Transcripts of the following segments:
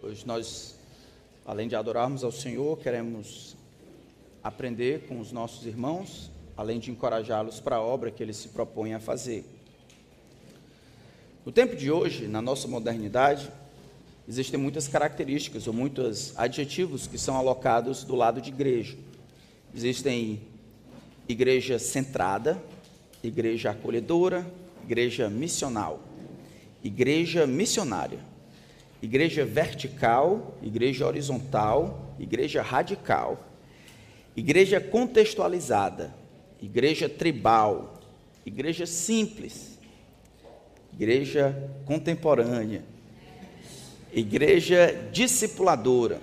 Hoje nós, além de adorarmos ao Senhor, queremos aprender com os nossos irmãos, além de encorajá-los para a obra que eles se propõem a fazer. No tempo de hoje, na nossa modernidade, existem muitas características ou muitos adjetivos que são alocados do lado de igreja. Existem igreja centrada, igreja acolhedora, igreja missional, igreja missionária igreja vertical, igreja horizontal, igreja radical, igreja contextualizada, igreja tribal, igreja simples, igreja contemporânea, igreja discipuladora.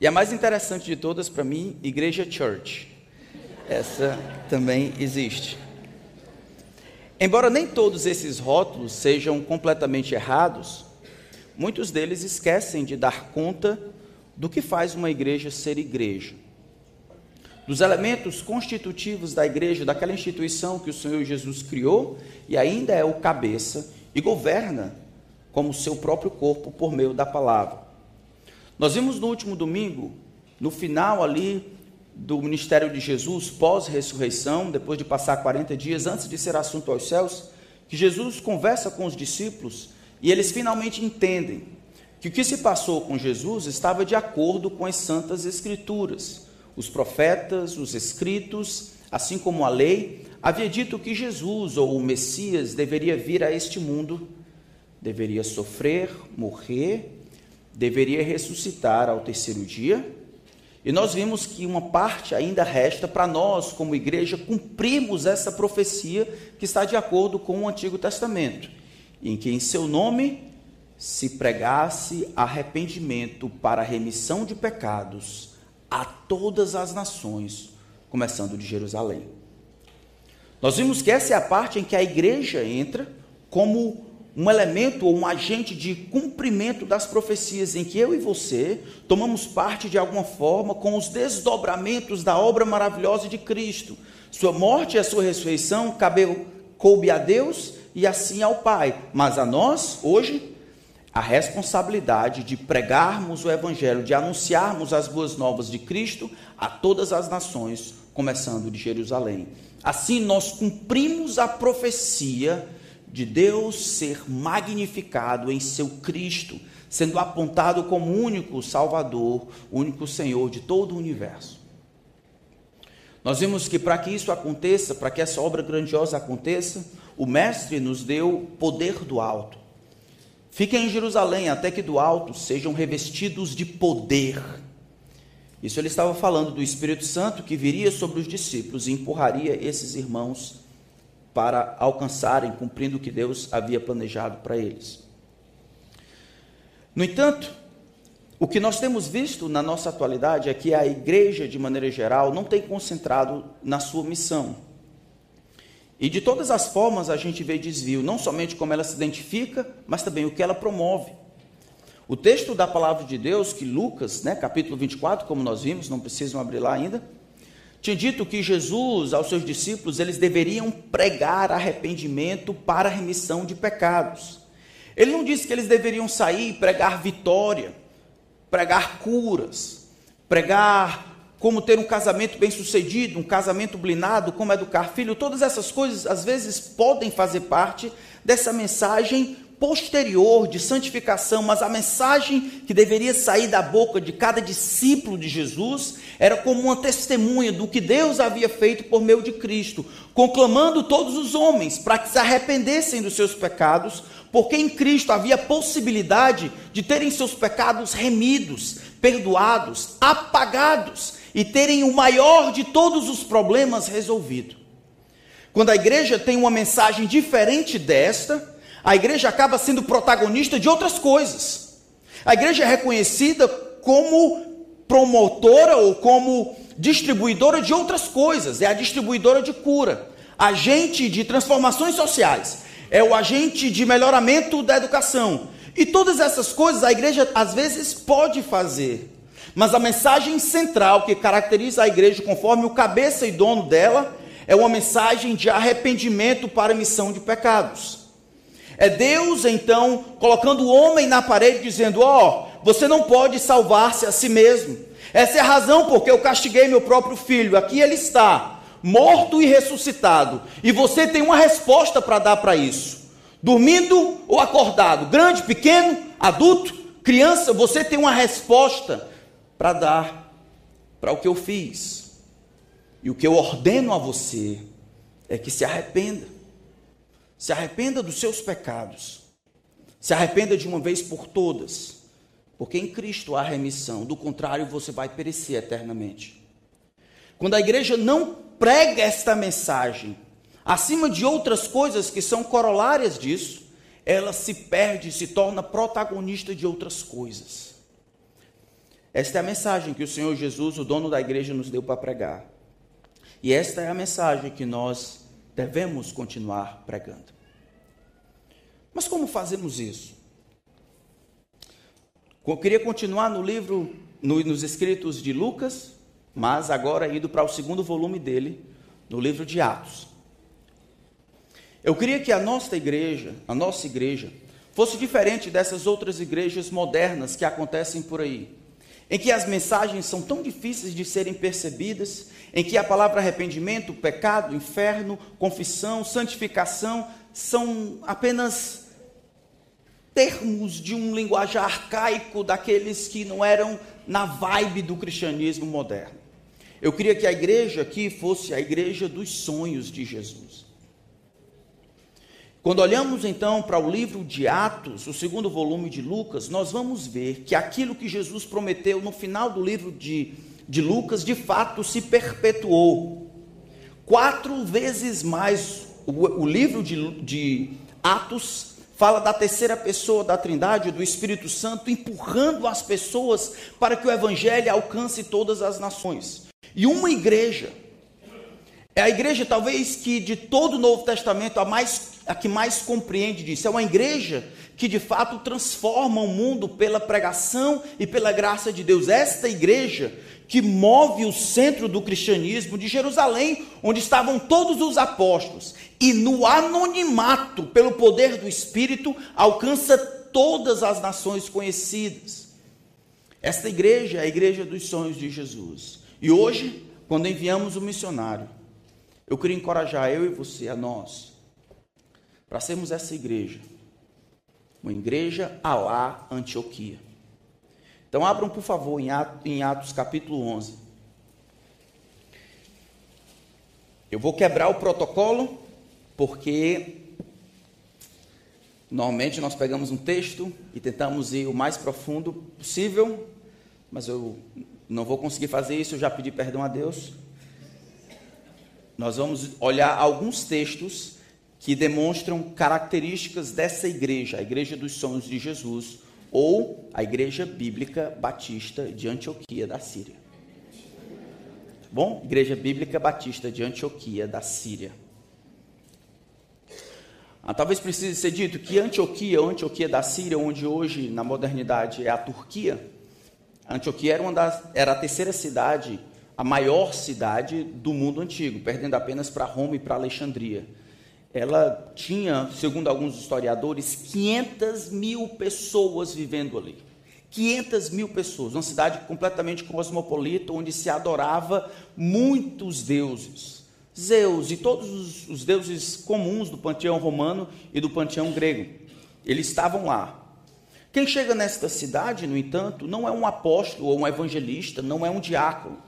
E a mais interessante de todas para mim, igreja church. Essa também existe. Embora nem todos esses rótulos sejam completamente errados, muitos deles esquecem de dar conta do que faz uma igreja ser igreja. Dos elementos constitutivos da igreja, daquela instituição que o Senhor Jesus criou e ainda é o cabeça e governa como seu próprio corpo por meio da palavra. Nós vimos no último domingo, no final ali do ministério de Jesus, pós-ressurreição, depois de passar 40 dias antes de ser assunto aos céus, que Jesus conversa com os discípulos e eles finalmente entendem que o que se passou com Jesus estava de acordo com as santas escrituras. Os profetas, os escritos, assim como a lei, havia dito que Jesus ou o Messias deveria vir a este mundo, deveria sofrer, morrer, deveria ressuscitar ao terceiro dia. E nós vimos que uma parte ainda resta para nós, como igreja, cumprirmos essa profecia que está de acordo com o Antigo Testamento em que em seu nome se pregasse arrependimento para remissão de pecados a todas as nações, começando de Jerusalém. Nós vimos que essa é a parte em que a igreja entra como um elemento ou um agente de cumprimento das profecias, em que eu e você tomamos parte de alguma forma com os desdobramentos da obra maravilhosa de Cristo. Sua morte e a sua ressurreição cabeu, coube a Deus e assim ao Pai. Mas a nós, hoje, a responsabilidade de pregarmos o Evangelho, de anunciarmos as boas novas de Cristo a todas as nações, começando de Jerusalém. Assim, nós cumprimos a profecia de Deus ser magnificado em seu Cristo, sendo apontado como único Salvador, único Senhor de todo o universo. Nós vimos que para que isso aconteça, para que essa obra grandiosa aconteça, o Mestre nos deu poder do alto. Fiquem em Jerusalém até que do alto sejam revestidos de poder. Isso ele estava falando do Espírito Santo que viria sobre os discípulos e empurraria esses irmãos para alcançarem, cumprindo o que Deus havia planejado para eles. No entanto, o que nós temos visto na nossa atualidade é que a igreja, de maneira geral, não tem concentrado na sua missão. E de todas as formas a gente vê desvio, não somente como ela se identifica, mas também o que ela promove. O texto da palavra de Deus, que Lucas, né, capítulo 24, como nós vimos, não precisam abrir lá ainda, tinha dito que Jesus, aos seus discípulos, eles deveriam pregar arrependimento para remissão de pecados. Ele não disse que eles deveriam sair e pregar vitória, pregar curas, pregar como ter um casamento bem sucedido, um casamento blindado, como educar filho, todas essas coisas às vezes podem fazer parte dessa mensagem posterior de santificação, mas a mensagem que deveria sair da boca de cada discípulo de Jesus era como uma testemunha do que Deus havia feito por meio de Cristo, conclamando todos os homens para que se arrependessem dos seus pecados, porque em Cristo havia possibilidade de terem seus pecados remidos, perdoados, apagados e terem o maior de todos os problemas resolvido. Quando a igreja tem uma mensagem diferente desta, a igreja acaba sendo protagonista de outras coisas. A igreja é reconhecida como promotora ou como distribuidora de outras coisas, é a distribuidora de cura, agente de transformações sociais, é o agente de melhoramento da educação. E todas essas coisas a igreja às vezes pode fazer. Mas a mensagem central que caracteriza a igreja, conforme o cabeça e dono dela, é uma mensagem de arrependimento para a missão de pecados. É Deus então colocando o homem na parede dizendo: "Ó, oh, você não pode salvar-se a si mesmo. Essa é a razão porque eu castiguei meu próprio filho. Aqui ele está, morto e ressuscitado. E você tem uma resposta para dar para isso. Dormindo ou acordado, grande, pequeno, adulto, criança, você tem uma resposta para dar para o que eu fiz. E o que eu ordeno a você é que se arrependa. Se arrependa dos seus pecados. Se arrependa de uma vez por todas. Porque em Cristo há remissão, do contrário, você vai perecer eternamente. Quando a igreja não prega esta mensagem, acima de outras coisas que são corolárias disso, ela se perde, se torna protagonista de outras coisas. Esta é a mensagem que o Senhor Jesus, o dono da igreja, nos deu para pregar. E esta é a mensagem que nós devemos continuar pregando. Mas como fazemos isso? Eu queria continuar no livro, no, nos escritos de Lucas, mas agora indo para o segundo volume dele, no livro de Atos. Eu queria que a nossa igreja, a nossa igreja, fosse diferente dessas outras igrejas modernas que acontecem por aí, em que as mensagens são tão difíceis de serem percebidas, em que a palavra arrependimento, pecado, inferno, confissão, santificação são apenas termos de um linguajar arcaico daqueles que não eram na vibe do cristianismo moderno. Eu queria que a igreja aqui fosse a igreja dos sonhos de Jesus. Quando olhamos então para o livro de Atos, o segundo volume de Lucas, nós vamos ver que aquilo que Jesus prometeu no final do livro de, de Lucas, de fato se perpetuou. Quatro vezes mais o, o livro de, de Atos fala da terceira pessoa da Trindade, do Espírito Santo, empurrando as pessoas para que o Evangelho alcance todas as nações. E uma igreja, é a igreja talvez que de todo o Novo Testamento a, mais, a que mais compreende disso. É uma igreja que de fato transforma o mundo pela pregação e pela graça de Deus. Esta igreja que move o centro do cristianismo de Jerusalém, onde estavam todos os apóstolos, e no anonimato, pelo poder do Espírito, alcança todas as nações conhecidas. Esta igreja é a igreja dos sonhos de Jesus. E hoje, quando enviamos o missionário, eu queria encorajar eu e você, a nós, para sermos essa igreja, uma igreja alá Antioquia. Então abram, por favor, em Atos, em Atos capítulo 11. Eu vou quebrar o protocolo, porque normalmente nós pegamos um texto e tentamos ir o mais profundo possível, mas eu não vou conseguir fazer isso, eu já pedi perdão a Deus. Nós vamos olhar alguns textos que demonstram características dessa igreja, a igreja dos sonhos de Jesus, ou a Igreja Bíblica Batista de Antioquia da Síria. Bom, Igreja Bíblica Batista de Antioquia da Síria. Ah, talvez precise ser dito que Antioquia, ou Antioquia da Síria, onde hoje na modernidade é a Turquia, Antioquia era, uma das, era a terceira cidade, a maior cidade do mundo antigo, perdendo apenas para Roma e para Alexandria ela tinha, segundo alguns historiadores, 500 mil pessoas vivendo ali. 500 mil pessoas, uma cidade completamente cosmopolita, onde se adorava muitos deuses. Zeus e todos os, os deuses comuns do panteão romano e do panteão grego. Eles estavam lá. Quem chega nesta cidade, no entanto, não é um apóstolo ou um evangelista, não é um diácono.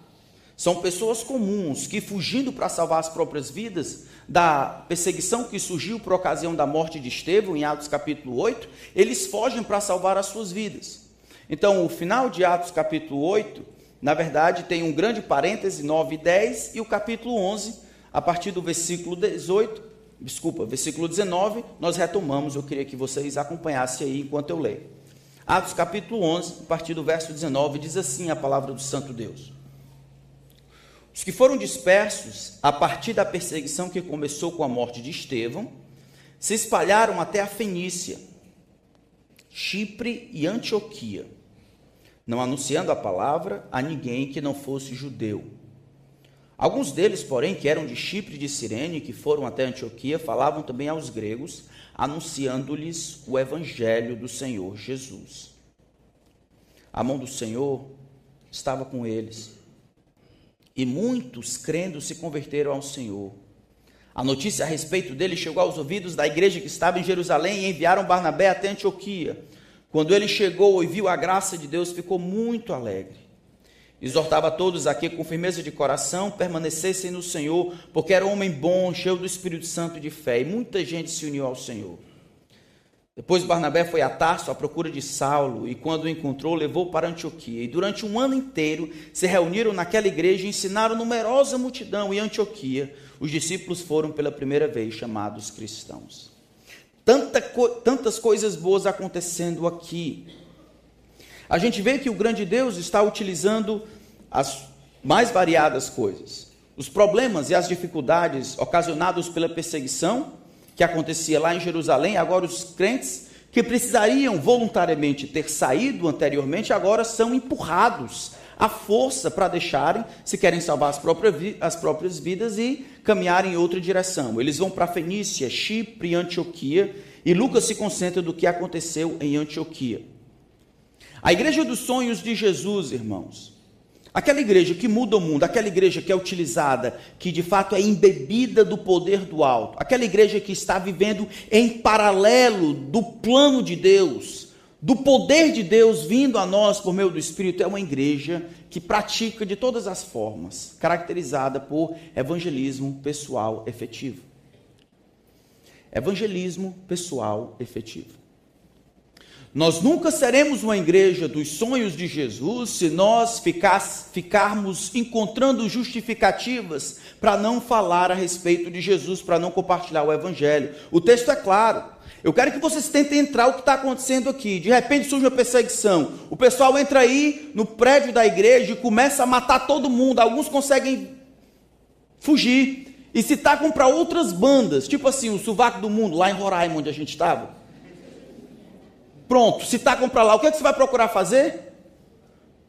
São pessoas comuns que, fugindo para salvar as próprias vidas, da perseguição que surgiu por ocasião da morte de Estevão, em Atos capítulo 8, eles fogem para salvar as suas vidas. Então, o final de Atos capítulo 8, na verdade, tem um grande parêntese, 9 e 10, e o capítulo 11, a partir do versículo 18, desculpa, versículo 19, nós retomamos, eu queria que vocês acompanhassem aí enquanto eu leio. Atos capítulo 11, a partir do verso 19, diz assim a palavra do Santo Deus. Os que foram dispersos a partir da perseguição que começou com a morte de Estevão, se espalharam até a Fenícia, Chipre e Antioquia, não anunciando a palavra a ninguém que não fosse judeu. Alguns deles, porém, que eram de Chipre e de Cirene, que foram até Antioquia, falavam também aos gregos, anunciando-lhes o evangelho do Senhor Jesus. A mão do Senhor estava com eles. E muitos, crendo, se converteram ao Senhor. A notícia a respeito dele chegou aos ouvidos da igreja que estava em Jerusalém e enviaram Barnabé até Antioquia. Quando ele chegou e viu a graça de Deus, ficou muito alegre. Exortava todos aqui com firmeza de coração, permanecessem no Senhor, porque era um homem bom, cheio do Espírito Santo e de fé, e muita gente se uniu ao Senhor. Depois Barnabé foi a Tarso à procura de Saulo, e quando o encontrou, levou para Antioquia. E durante um ano inteiro se reuniram naquela igreja e ensinaram numerosa multidão. E Antioquia, os discípulos foram pela primeira vez chamados cristãos. Tanta tantas coisas boas acontecendo aqui. A gente vê que o grande Deus está utilizando as mais variadas coisas. Os problemas e as dificuldades ocasionados pela perseguição que acontecia lá em Jerusalém, agora os crentes que precisariam voluntariamente ter saído anteriormente, agora são empurrados à força para deixarem, se querem salvar as próprias, as próprias vidas e caminharem em outra direção. Eles vão para Fenícia, Chipre e Antioquia, e Lucas se concentra do que aconteceu em Antioquia. A igreja dos sonhos de Jesus, irmãos, Aquela igreja que muda o mundo, aquela igreja que é utilizada, que de fato é embebida do poder do alto, aquela igreja que está vivendo em paralelo do plano de Deus, do poder de Deus vindo a nós por meio do Espírito, é uma igreja que pratica de todas as formas, caracterizada por evangelismo pessoal efetivo. Evangelismo pessoal efetivo. Nós nunca seremos uma igreja dos sonhos de Jesus se nós ficarmos encontrando justificativas para não falar a respeito de Jesus, para não compartilhar o Evangelho. O texto é claro. Eu quero que vocês tentem entrar o que está acontecendo aqui. De repente surge uma perseguição. O pessoal entra aí no prédio da igreja e começa a matar todo mundo. Alguns conseguem fugir e se tacam para outras bandas, tipo assim, o Sovaco do Mundo, lá em Roraima, onde a gente estava. Pronto, se tacam para lá, o que, é que você vai procurar fazer?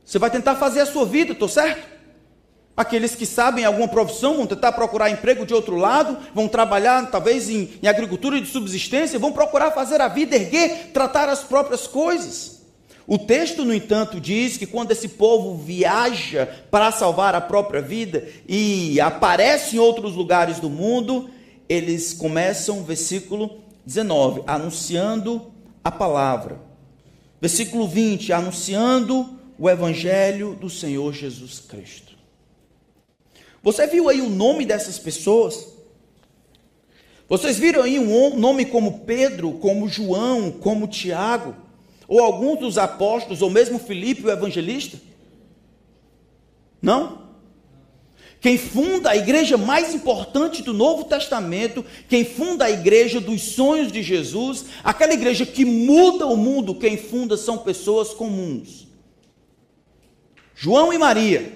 Você vai tentar fazer a sua vida, estou certo? Aqueles que sabem alguma profissão vão tentar procurar emprego de outro lado, vão trabalhar talvez em, em agricultura de subsistência, vão procurar fazer a vida, erguer, tratar as próprias coisas. O texto, no entanto, diz que quando esse povo viaja para salvar a própria vida e aparece em outros lugares do mundo, eles começam, versículo 19, anunciando a palavra. Versículo 20, anunciando o evangelho do Senhor Jesus Cristo. Você viu aí o nome dessas pessoas? Vocês viram aí um nome como Pedro, como João, como Tiago, ou alguns dos apóstolos, ou mesmo Filipe, o evangelista? Não? Quem funda a igreja mais importante do Novo Testamento, quem funda a igreja dos sonhos de Jesus, aquela igreja que muda o mundo, quem funda são pessoas comuns. João e Maria,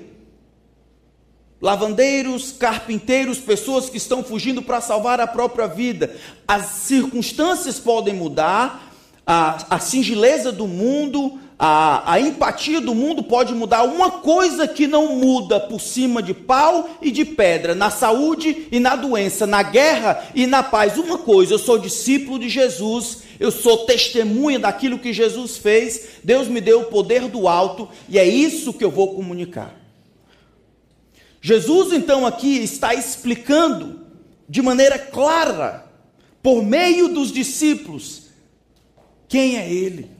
lavandeiros, carpinteiros, pessoas que estão fugindo para salvar a própria vida. As circunstâncias podem mudar, a, a singeleza do mundo, a, a empatia do mundo pode mudar uma coisa que não muda por cima de pau e de pedra, na saúde e na doença, na guerra e na paz. Uma coisa, eu sou discípulo de Jesus, eu sou testemunha daquilo que Jesus fez, Deus me deu o poder do alto e é isso que eu vou comunicar. Jesus, então, aqui está explicando de maneira clara, por meio dos discípulos, quem é Ele.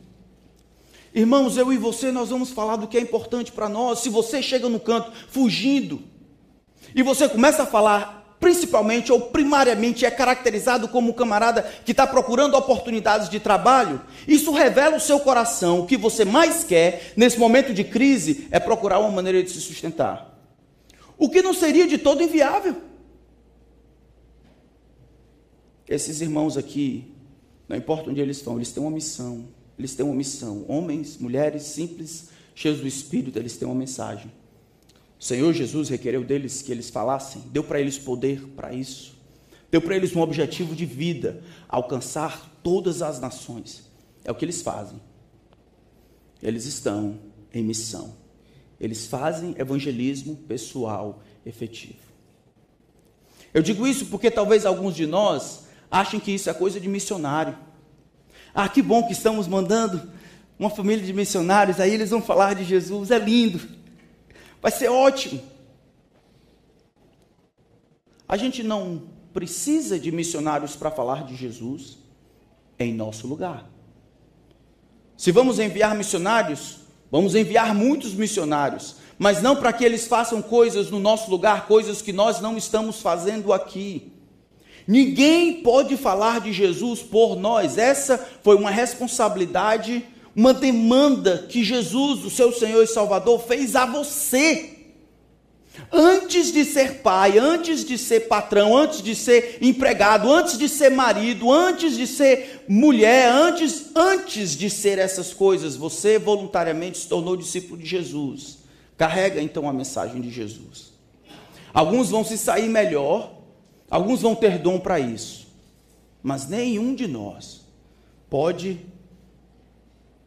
Irmãos, eu e você, nós vamos falar do que é importante para nós. Se você chega no canto fugindo, e você começa a falar, principalmente ou primariamente, é caracterizado como camarada que está procurando oportunidades de trabalho, isso revela o seu coração. O que você mais quer nesse momento de crise é procurar uma maneira de se sustentar. O que não seria de todo inviável. Esses irmãos aqui, não importa onde eles estão, eles têm uma missão eles têm uma missão. Homens, mulheres simples, cheios do Espírito, eles têm uma mensagem. O Senhor Jesus requereu deles que eles falassem, deu para eles poder para isso. Deu para eles um objetivo de vida, alcançar todas as nações. É o que eles fazem. Eles estão em missão. Eles fazem evangelismo pessoal efetivo. Eu digo isso porque talvez alguns de nós achem que isso é coisa de missionário. Ah, que bom que estamos mandando uma família de missionários, aí eles vão falar de Jesus, é lindo, vai ser ótimo. A gente não precisa de missionários para falar de Jesus em nosso lugar. Se vamos enviar missionários, vamos enviar muitos missionários, mas não para que eles façam coisas no nosso lugar, coisas que nós não estamos fazendo aqui. Ninguém pode falar de Jesus por nós. Essa foi uma responsabilidade, uma demanda que Jesus, o seu Senhor e Salvador, fez a você. Antes de ser pai, antes de ser patrão, antes de ser empregado, antes de ser marido, antes de ser mulher, antes, antes de ser essas coisas, você voluntariamente se tornou discípulo de Jesus. Carrega então a mensagem de Jesus. Alguns vão se sair melhor, Alguns vão ter dom para isso, mas nenhum de nós pode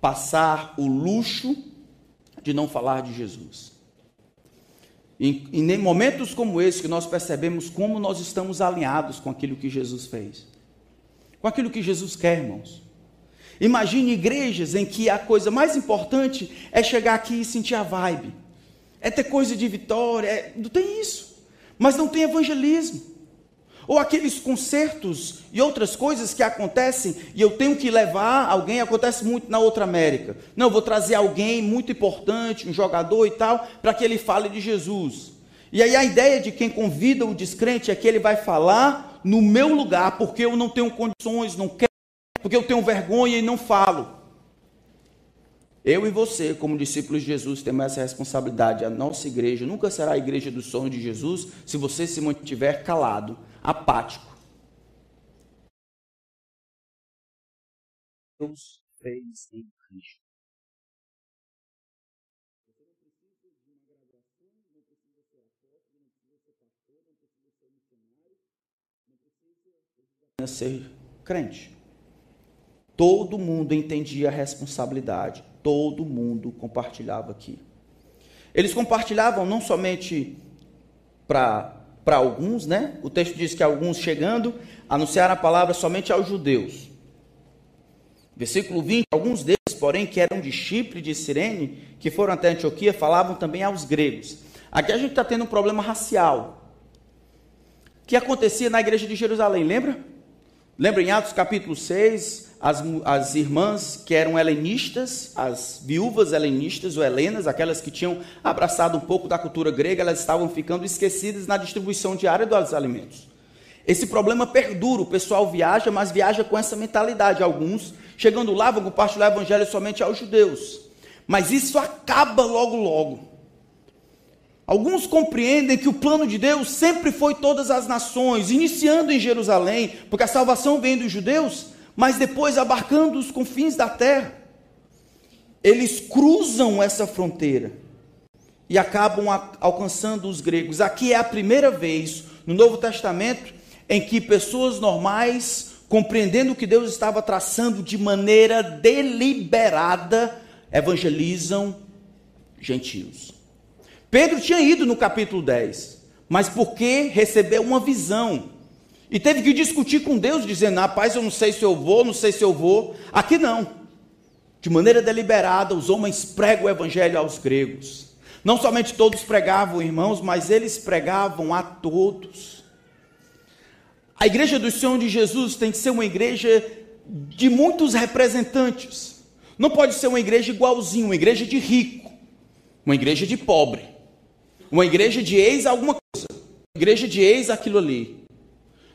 passar o luxo de não falar de Jesus. E, em momentos como esse que nós percebemos como nós estamos alinhados com aquilo que Jesus fez, com aquilo que Jesus quer, irmãos. Imagine igrejas em que a coisa mais importante é chegar aqui e sentir a vibe, é ter coisa de vitória, é, não tem isso, mas não tem evangelismo. Ou aqueles concertos e outras coisas que acontecem e eu tenho que levar alguém, acontece muito na outra América. Não, vou trazer alguém muito importante, um jogador e tal, para que ele fale de Jesus. E aí a ideia de quem convida o descrente é que ele vai falar no meu lugar, porque eu não tenho condições, não quero, porque eu tenho vergonha e não falo. Eu e você, como discípulos de Jesus, temos essa responsabilidade. A nossa igreja nunca será a igreja do sonho de Jesus se você se mantiver calado apático. Deus fez em Cristo. Ser crente. Todo mundo entendia a responsabilidade, todo mundo compartilhava aqui. Eles compartilhavam não somente para para alguns, né? O texto diz que alguns chegando anunciaram a palavra somente aos judeus. Versículo 20: Alguns deles, porém, que eram de Chipre e de Cirene, que foram até Antioquia, falavam também aos gregos. Aqui a gente está tendo um problema racial que acontecia na igreja de Jerusalém, lembra? Lembra em Atos capítulo 6, as, as irmãs que eram helenistas, as viúvas helenistas ou helenas, aquelas que tinham abraçado um pouco da cultura grega, elas estavam ficando esquecidas na distribuição diária dos alimentos. Esse problema perdura, o pessoal viaja, mas viaja com essa mentalidade. Alguns, chegando lá, vão compartilhar o evangelho somente aos judeus. Mas isso acaba logo, logo. Alguns compreendem que o plano de Deus sempre foi todas as nações, iniciando em Jerusalém, porque a salvação vem dos judeus, mas depois abarcando os confins da terra. Eles cruzam essa fronteira e acabam alcançando os gregos. Aqui é a primeira vez no Novo Testamento em que pessoas normais, compreendendo que Deus estava traçando de maneira deliberada, evangelizam gentios. Pedro tinha ido no capítulo 10, mas porque recebeu uma visão e teve que discutir com Deus, dizendo: Rapaz, eu não sei se eu vou, não sei se eu vou. Aqui não. De maneira deliberada, os homens pregam o evangelho aos gregos. Não somente todos pregavam, irmãos, mas eles pregavam a todos. A igreja do Senhor de Jesus tem que ser uma igreja de muitos representantes. Não pode ser uma igreja igualzinha, uma igreja de rico, uma igreja de pobre, uma igreja de ex alguma coisa, uma igreja de ex aquilo ali.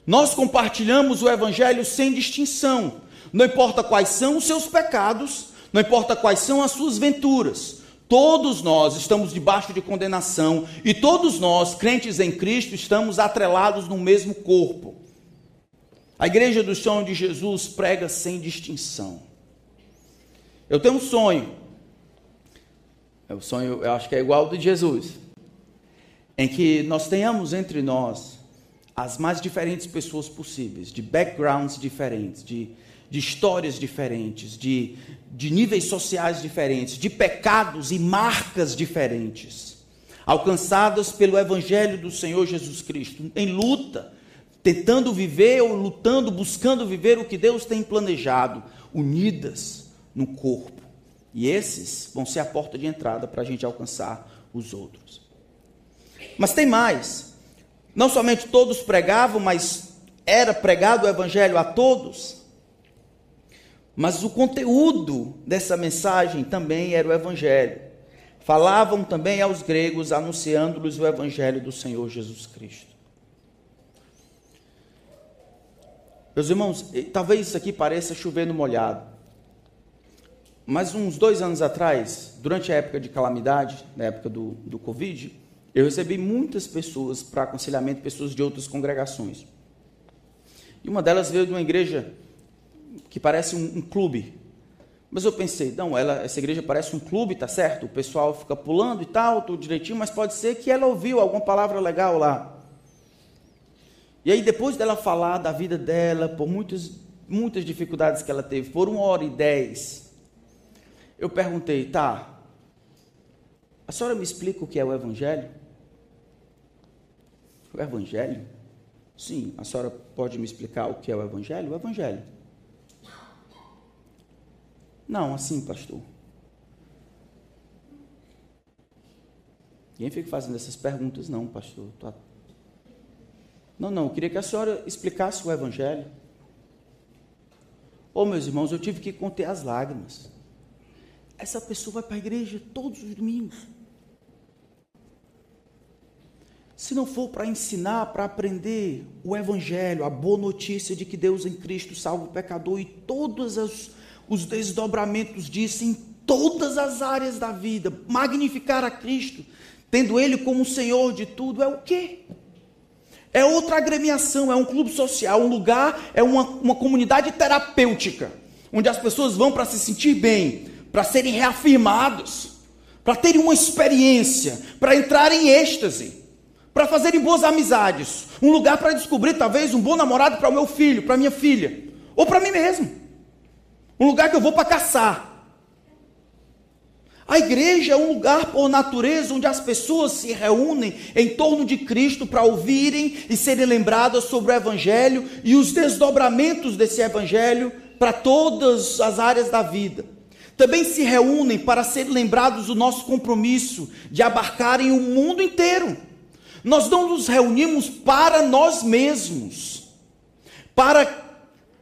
Nós compartilhamos o Evangelho sem distinção. Não importa quais são os seus pecados, não importa quais são as suas venturas. Todos nós estamos debaixo de condenação e todos nós, crentes em Cristo, estamos atrelados no mesmo corpo. A igreja do sonho de Jesus prega sem distinção. Eu tenho um sonho. É o sonho, eu acho que é igual ao de Jesus. Em que nós tenhamos entre nós as mais diferentes pessoas possíveis, de backgrounds diferentes, de, de histórias diferentes, de, de níveis sociais diferentes, de pecados e marcas diferentes. alcançadas pelo Evangelho do Senhor Jesus Cristo, em luta, tentando viver ou lutando, buscando viver o que Deus tem planejado, unidas no corpo. E esses vão ser a porta de entrada para a gente alcançar os outros. Mas tem mais. Não somente todos pregavam, mas era pregado o evangelho a todos. Mas o conteúdo dessa mensagem também era o evangelho. Falavam também aos gregos, anunciando-lhes o evangelho do Senhor Jesus Cristo. Meus irmãos, talvez isso aqui pareça chover no molhado. Mas uns dois anos atrás, durante a época de calamidade, na época do, do Covid, eu recebi muitas pessoas para aconselhamento, pessoas de outras congregações. E uma delas veio de uma igreja que parece um, um clube. Mas eu pensei, não, ela, essa igreja parece um clube, tá certo? O pessoal fica pulando e tal, tudo direitinho, mas pode ser que ela ouviu alguma palavra legal lá. E aí, depois dela falar da vida dela, por muitas, muitas dificuldades que ela teve, por uma hora e dez, eu perguntei, tá, a senhora me explica o que é o Evangelho? O Evangelho? Sim, a senhora pode me explicar o que é o Evangelho? O Evangelho. Não, assim, pastor. Ninguém fica fazendo essas perguntas, não, pastor. Não, não, eu queria que a senhora explicasse o Evangelho. Ô, oh, meus irmãos, eu tive que conter as lágrimas. Essa pessoa vai para a igreja todos os domingos se não for para ensinar, para aprender o Evangelho, a boa notícia de que Deus em Cristo salva o pecador e todos os, os desdobramentos disso em todas as áreas da vida, magnificar a Cristo, tendo Ele como Senhor de tudo, é o quê? É outra agremiação, é um clube social, um lugar, é uma, uma comunidade terapêutica, onde as pessoas vão para se sentir bem, para serem reafirmados, para terem uma experiência, para entrar em êxtase para fazerem boas amizades, um lugar para descobrir talvez um bom namorado para o meu filho, para minha filha, ou para mim mesmo. Um lugar que eu vou para caçar. A igreja é um lugar por natureza onde as pessoas se reúnem em torno de Cristo para ouvirem e serem lembradas sobre o evangelho e os desdobramentos desse evangelho para todas as áreas da vida. Também se reúnem para serem lembrados do nosso compromisso de abarcarem o mundo inteiro nós não nos reunimos para nós mesmos, para,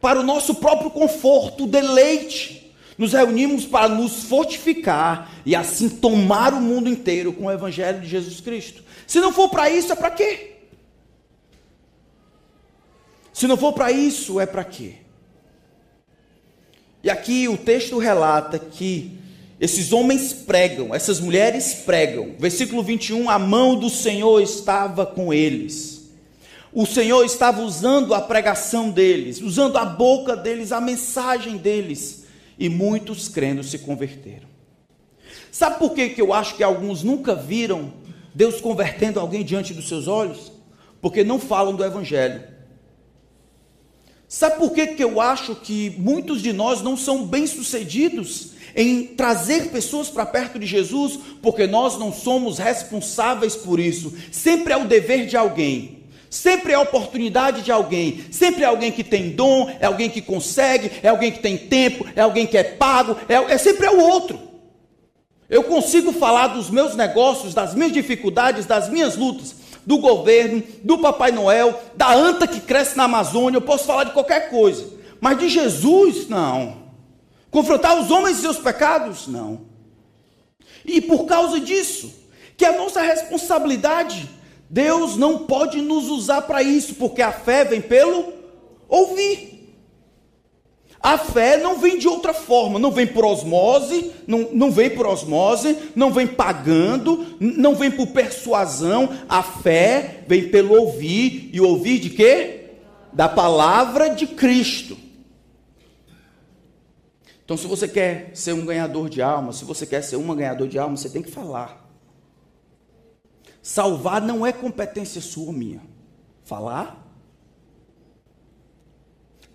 para o nosso próprio conforto, deleite. Nos reunimos para nos fortificar e assim tomar o mundo inteiro com o Evangelho de Jesus Cristo. Se não for para isso, é para quê? Se não for para isso, é para quê? E aqui o texto relata que esses homens pregam, essas mulheres pregam. Versículo 21, a mão do Senhor estava com eles. O Senhor estava usando a pregação deles, usando a boca deles, a mensagem deles, e muitos crendo se converteram. Sabe por que, que eu acho que alguns nunca viram Deus convertendo alguém diante dos seus olhos? Porque não falam do Evangelho. Sabe por que, que eu acho que muitos de nós não são bem-sucedidos em trazer pessoas para perto de Jesus, porque nós não somos responsáveis por isso. Sempre é o dever de alguém. Sempre é a oportunidade de alguém. Sempre é alguém que tem dom, é alguém que consegue, é alguém que tem tempo, é alguém que é pago, é, é sempre é o outro. Eu consigo falar dos meus negócios, das minhas dificuldades, das minhas lutas, do governo, do Papai Noel, da anta que cresce na Amazônia, eu posso falar de qualquer coisa. Mas de Jesus, não. Confrontar os homens e seus pecados? Não. E por causa disso, que a nossa responsabilidade, Deus não pode nos usar para isso, porque a fé vem pelo ouvir. A fé não vem de outra forma, não vem por osmose, não, não vem por osmose, não vem pagando, não vem por persuasão. A fé vem pelo ouvir, e ouvir de quê? Da palavra de Cristo. Então, se você quer ser um ganhador de alma, se você quer ser uma ganhador de alma, você tem que falar. Salvar não é competência sua, minha. Falar.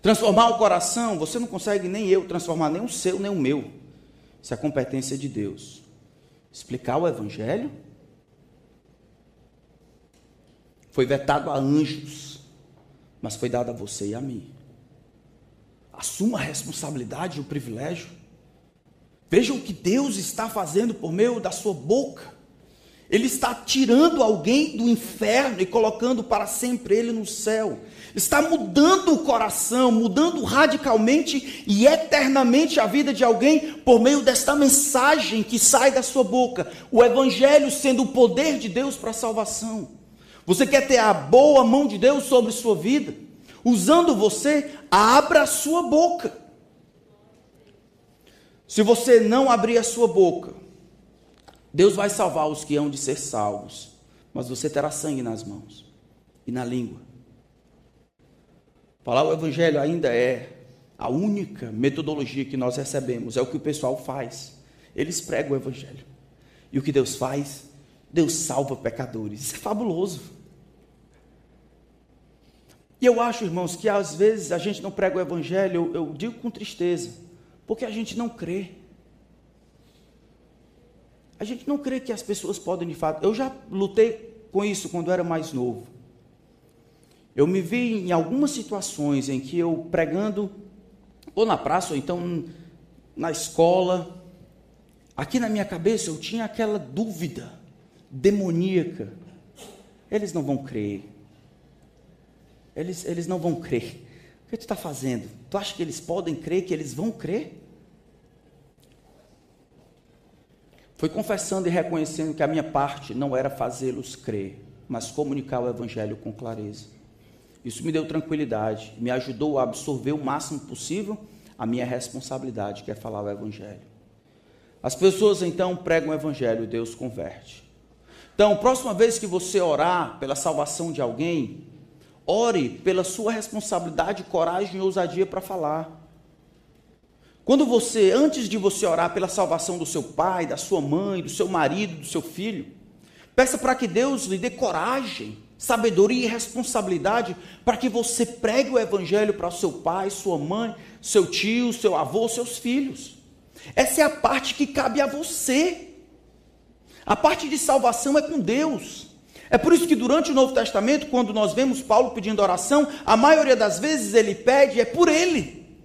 Transformar o coração, você não consegue nem eu transformar, nem o seu, nem o meu. Isso é competência de Deus. Explicar o Evangelho. foi vetado a anjos, mas foi dado a você e a mim. Assuma a responsabilidade e o privilégio. Veja o que Deus está fazendo por meio da sua boca. Ele está tirando alguém do inferno e colocando para sempre ele no céu. Está mudando o coração, mudando radicalmente e eternamente a vida de alguém por meio desta mensagem que sai da sua boca. O Evangelho sendo o poder de Deus para a salvação. Você quer ter a boa mão de Deus sobre sua vida? Usando você, abra a sua boca. Se você não abrir a sua boca, Deus vai salvar os que hão de ser salvos, mas você terá sangue nas mãos e na língua. Falar o Evangelho ainda é a única metodologia que nós recebemos, é o que o pessoal faz. Eles pregam o Evangelho. E o que Deus faz? Deus salva pecadores. Isso é fabuloso. E eu acho, irmãos, que às vezes a gente não prega o Evangelho, eu, eu digo com tristeza, porque a gente não crê. A gente não crê que as pessoas podem de fato. Eu já lutei com isso quando era mais novo. Eu me vi em algumas situações em que eu pregando, ou na praça, ou então na escola, aqui na minha cabeça eu tinha aquela dúvida demoníaca. Eles não vão crer. Eles, eles não vão crer. O que tu está fazendo? Tu acha que eles podem crer, que eles vão crer? Foi confessando e reconhecendo que a minha parte não era fazê-los crer, mas comunicar o Evangelho com clareza. Isso me deu tranquilidade, me ajudou a absorver o máximo possível a minha responsabilidade, que é falar o Evangelho. As pessoas então pregam o Evangelho, Deus converte. Então, próxima vez que você orar pela salvação de alguém, ore pela sua responsabilidade, coragem e ousadia para falar. Quando você, antes de você orar pela salvação do seu pai, da sua mãe, do seu marido, do seu filho, peça para que Deus lhe dê coragem, sabedoria e responsabilidade para que você pregue o evangelho para seu pai, sua mãe, seu tio, seu avô, seus filhos. Essa é a parte que cabe a você. A parte de salvação é com Deus. É por isso que durante o Novo Testamento, quando nós vemos Paulo pedindo oração, a maioria das vezes ele pede é por ele.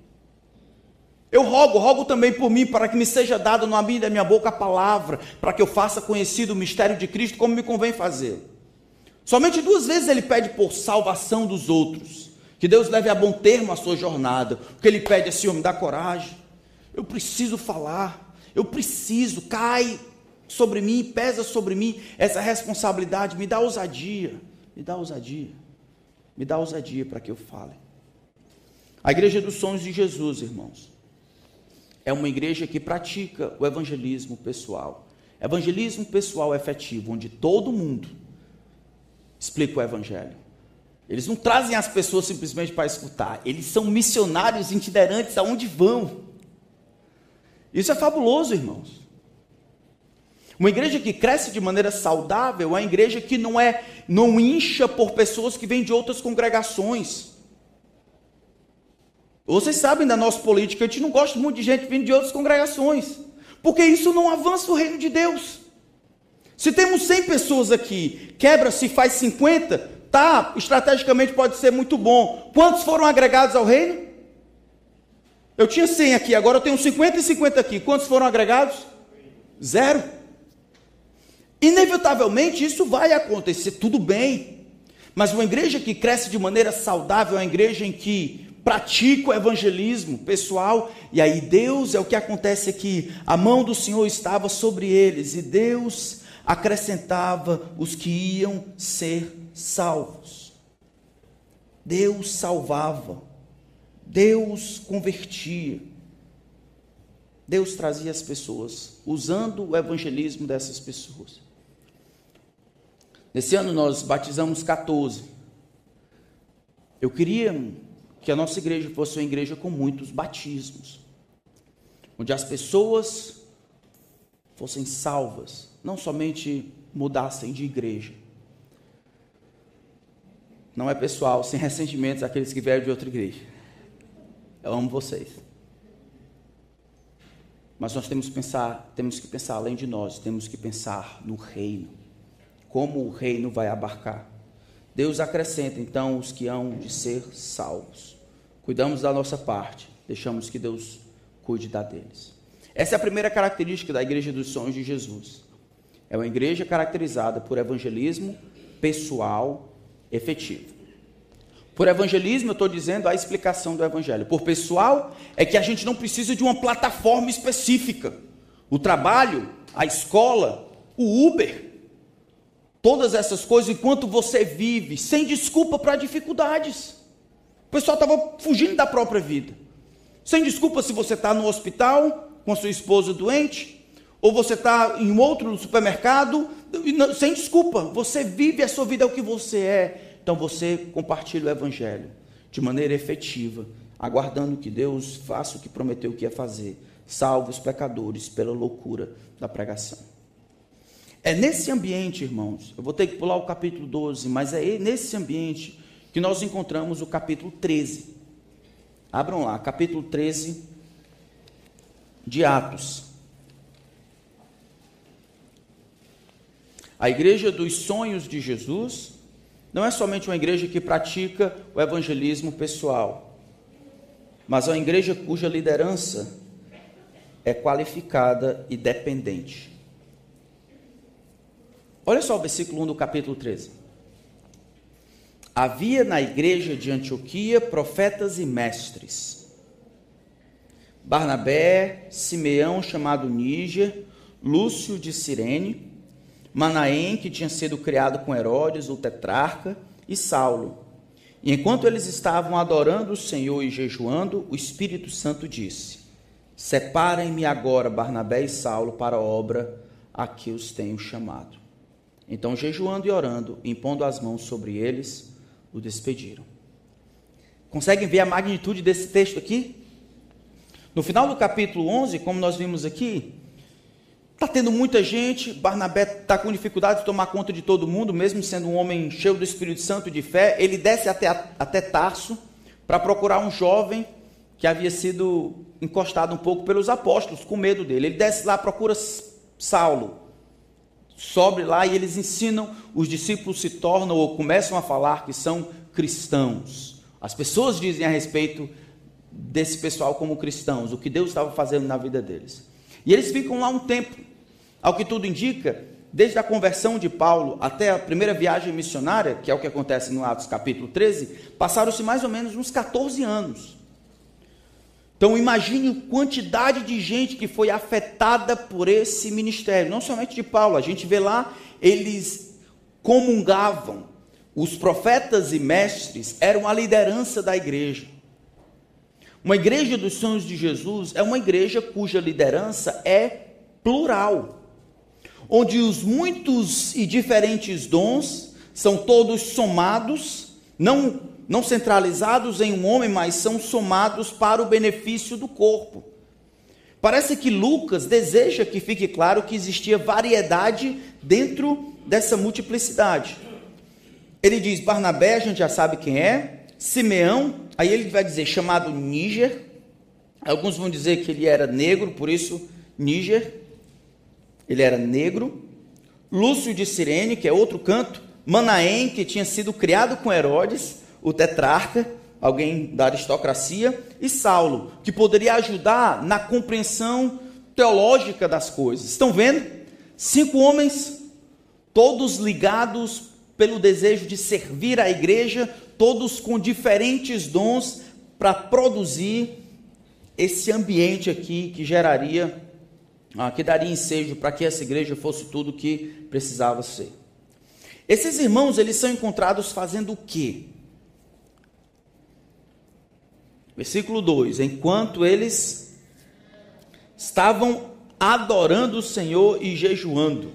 Eu rogo, rogo também por mim, para que me seja dado no amigo da minha boca a palavra, para que eu faça conhecido o mistério de Cristo como me convém fazer. Somente duas vezes ele pede por salvação dos outros, que Deus leve a bom termo a sua jornada. O que ele pede é, Senhor, me dá coragem, eu preciso falar, eu preciso, cai sobre mim, pesa sobre mim essa responsabilidade, me dá ousadia, me dá ousadia, me dá ousadia para que eu fale. A igreja dos sonhos de Jesus, irmãos é uma igreja que pratica o evangelismo pessoal. Evangelismo pessoal efetivo, onde todo mundo explica o evangelho. Eles não trazem as pessoas simplesmente para escutar, eles são missionários itinerantes aonde vão. Isso é fabuloso, irmãos. Uma igreja que cresce de maneira saudável é uma igreja que não é não incha por pessoas que vêm de outras congregações. Vocês sabem da nossa política, a gente não gosta muito de gente vindo de outras congregações, porque isso não avança o reino de Deus. Se temos 100 pessoas aqui, quebra-se faz 50, tá, estrategicamente pode ser muito bom. Quantos foram agregados ao reino? Eu tinha 100 aqui, agora eu tenho 50 e 50 aqui. Quantos foram agregados? Zero. Inevitavelmente isso vai acontecer, tudo bem. Mas uma igreja que cresce de maneira saudável é uma igreja em que pratica o evangelismo pessoal, e aí Deus, é o que acontece aqui, a mão do Senhor estava sobre eles, e Deus acrescentava os que iam ser salvos. Deus salvava, Deus convertia, Deus trazia as pessoas, usando o evangelismo dessas pessoas. Nesse ano nós batizamos 14. Eu queria que a nossa igreja fosse uma igreja com muitos batismos, onde as pessoas fossem salvas, não somente mudassem de igreja. Não é pessoal, sem ressentimentos, aqueles que vieram de outra igreja. Eu amo vocês. Mas nós temos que pensar, temos que pensar além de nós, temos que pensar no reino. Como o reino vai abarcar. Deus acrescenta então os que hão de ser salvos. Cuidamos da nossa parte, deixamos que Deus cuide da deles. Essa é a primeira característica da igreja dos sonhos de Jesus. É uma igreja caracterizada por evangelismo pessoal efetivo. Por evangelismo, eu estou dizendo a explicação do evangelho. Por pessoal, é que a gente não precisa de uma plataforma específica. O trabalho, a escola, o Uber, todas essas coisas enquanto você vive, sem desculpa para dificuldades. O pessoal estava fugindo da própria vida. Sem desculpa se você está no hospital com a sua esposa doente, ou você está em outro supermercado, sem desculpa. Você vive a sua vida, é o que você é. Então você compartilha o Evangelho de maneira efetiva, aguardando que Deus faça o que prometeu que ia fazer, salve os pecadores pela loucura da pregação. É nesse ambiente, irmãos, eu vou ter que pular o capítulo 12, mas é nesse ambiente que nós encontramos o capítulo 13. Abram lá, capítulo 13 de Atos. A igreja dos sonhos de Jesus não é somente uma igreja que pratica o evangelismo pessoal, mas é uma igreja cuja liderança é qualificada e dependente. Olha só o versículo 1 do capítulo 13. Havia na igreja de Antioquia profetas e mestres. Barnabé, Simeão, chamado Níger, Lúcio de Cirene, Manaém, que tinha sido criado com Herodes, o tetrarca, e Saulo. E enquanto eles estavam adorando o Senhor e jejuando, o Espírito Santo disse: Separem-me agora Barnabé e Saulo para a obra a que os tenho chamado. Então, jejuando e orando, impondo as mãos sobre eles, o despediram. Conseguem ver a magnitude desse texto aqui? No final do capítulo 11, como nós vimos aqui, Está tendo muita gente, Barnabé está com dificuldade de tomar conta de todo mundo, mesmo sendo um homem cheio do Espírito Santo e de fé. Ele desce até, até Tarso para procurar um jovem que havia sido encostado um pouco pelos apóstolos, com medo dele. Ele desce lá, procura Saulo, sobe lá e eles ensinam, os discípulos se tornam ou começam a falar que são cristãos. As pessoas dizem a respeito desse pessoal como cristãos, o que Deus estava fazendo na vida deles. E eles ficam lá um tempo. Ao que tudo indica, desde a conversão de Paulo até a primeira viagem missionária, que é o que acontece no Atos capítulo 13, passaram-se mais ou menos uns 14 anos. Então imagine a quantidade de gente que foi afetada por esse ministério, não somente de Paulo, a gente vê lá, eles comungavam, os profetas e mestres eram a liderança da igreja. Uma igreja dos sonhos de Jesus é uma igreja cuja liderança é plural, onde os muitos e diferentes dons são todos somados, não, não centralizados em um homem, mas são somados para o benefício do corpo. Parece que Lucas deseja que fique claro que existia variedade dentro dessa multiplicidade. Ele diz: Barnabé, a gente já sabe quem é, Simeão, Aí ele vai dizer chamado Níger. Alguns vão dizer que ele era negro, por isso Níger. Ele era negro. Lúcio de Cirene, que é outro canto. Manaém, que tinha sido criado com Herodes, o tetrarca, alguém da aristocracia. E Saulo, que poderia ajudar na compreensão teológica das coisas. Estão vendo? Cinco homens, todos ligados pelo desejo de servir a igreja, todos com diferentes dons para produzir esse ambiente aqui que geraria, ah, que daria ensejo para que essa igreja fosse tudo o que precisava ser. Esses irmãos, eles são encontrados fazendo o quê? Versículo 2: Enquanto eles estavam adorando o Senhor e jejuando.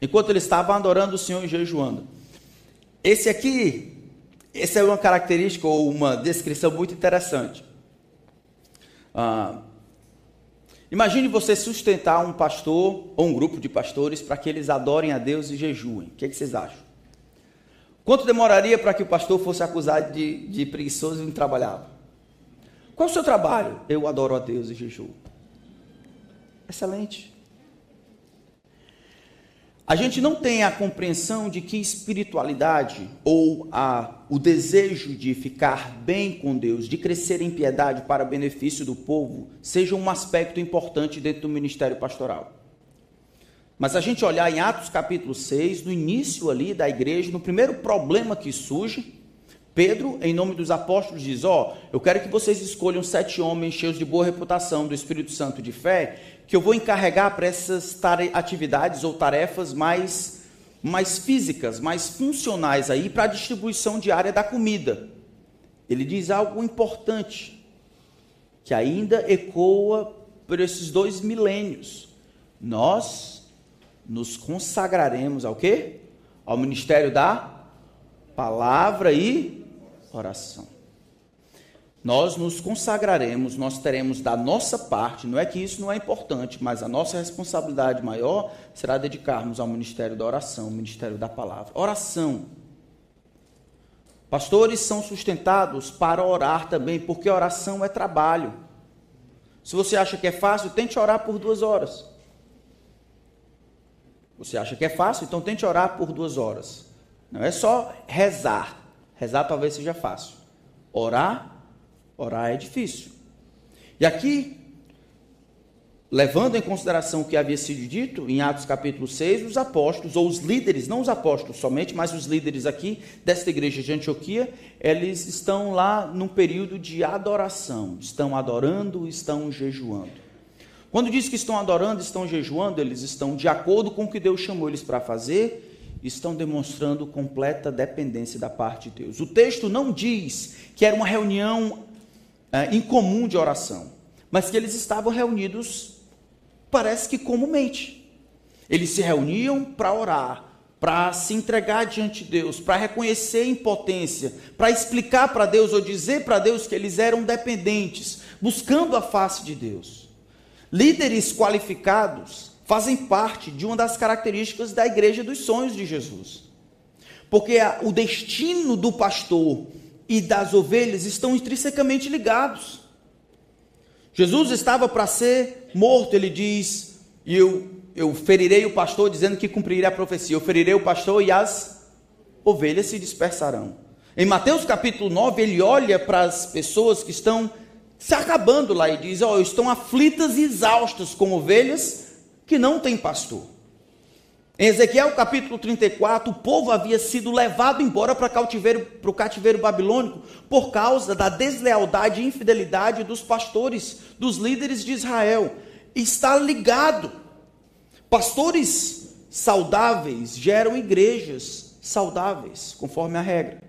Enquanto eles estavam adorando o Senhor e jejuando. Esse aqui essa é uma característica ou uma descrição muito interessante. Ah, imagine você sustentar um pastor ou um grupo de pastores para que eles adorem a Deus e jejuem. O que, é que vocês acham? Quanto demoraria para que o pastor fosse acusado de, de preguiçoso e não trabalhava? Qual o seu trabalho? Eu adoro a Deus e jejuo. Excelente. a gente não tem a compreensão de que espiritualidade ou a, o desejo de ficar bem com Deus, de crescer em piedade para benefício do povo, seja um aspecto importante dentro do ministério pastoral. Mas a gente olhar em Atos capítulo 6, no início ali da igreja, no primeiro problema que surge, Pedro, em nome dos apóstolos, diz: Ó, oh, eu quero que vocês escolham sete homens cheios de boa reputação do Espírito Santo de fé, que eu vou encarregar para essas atividades ou tarefas mais, mais físicas, mais funcionais aí, para a distribuição diária da comida. Ele diz algo importante, que ainda ecoa por esses dois milênios. Nós nos consagraremos ao quê? Ao ministério da palavra e oração. Nós nos consagraremos, nós teremos da nossa parte, não é que isso não é importante, mas a nossa responsabilidade maior será dedicarmos ao ministério da oração, ao ministério da palavra. Oração. Pastores são sustentados para orar também, porque oração é trabalho. Se você acha que é fácil, tente orar por duas horas. Você acha que é fácil, então tente orar por duas horas. Não é só rezar. Rezar talvez seja fácil. Orar, orar é difícil. E aqui, levando em consideração o que havia sido dito em Atos capítulo 6, os apóstolos, ou os líderes, não os apóstolos somente, mas os líderes aqui desta igreja de Antioquia, eles estão lá num período de adoração. Estão adorando, estão jejuando. Quando diz que estão adorando, estão jejuando, eles estão de acordo com o que Deus chamou eles para fazer estão demonstrando completa dependência da parte de Deus. O texto não diz que era uma reunião é, incomum de oração, mas que eles estavam reunidos, parece que comumente. Eles se reuniam para orar, para se entregar diante de Deus, para reconhecer impotência, para explicar para Deus ou dizer para Deus que eles eram dependentes, buscando a face de Deus. Líderes qualificados fazem parte de uma das características da igreja dos sonhos de Jesus. Porque a, o destino do pastor e das ovelhas estão intrinsecamente ligados. Jesus estava para ser morto, ele diz, e eu, eu ferirei o pastor, dizendo que cumprirei a profecia. Eu ferirei o pastor e as ovelhas se dispersarão. Em Mateus capítulo 9, ele olha para as pessoas que estão se acabando lá e diz: Ó, oh, estão aflitas e exaustas como ovelhas que não tem pastor. Em Ezequiel capítulo 34, o povo havia sido levado embora para o cativeiro babilônico por causa da deslealdade e infidelidade dos pastores, dos líderes de Israel. Está ligado. Pastores saudáveis geram igrejas saudáveis, conforme a regra.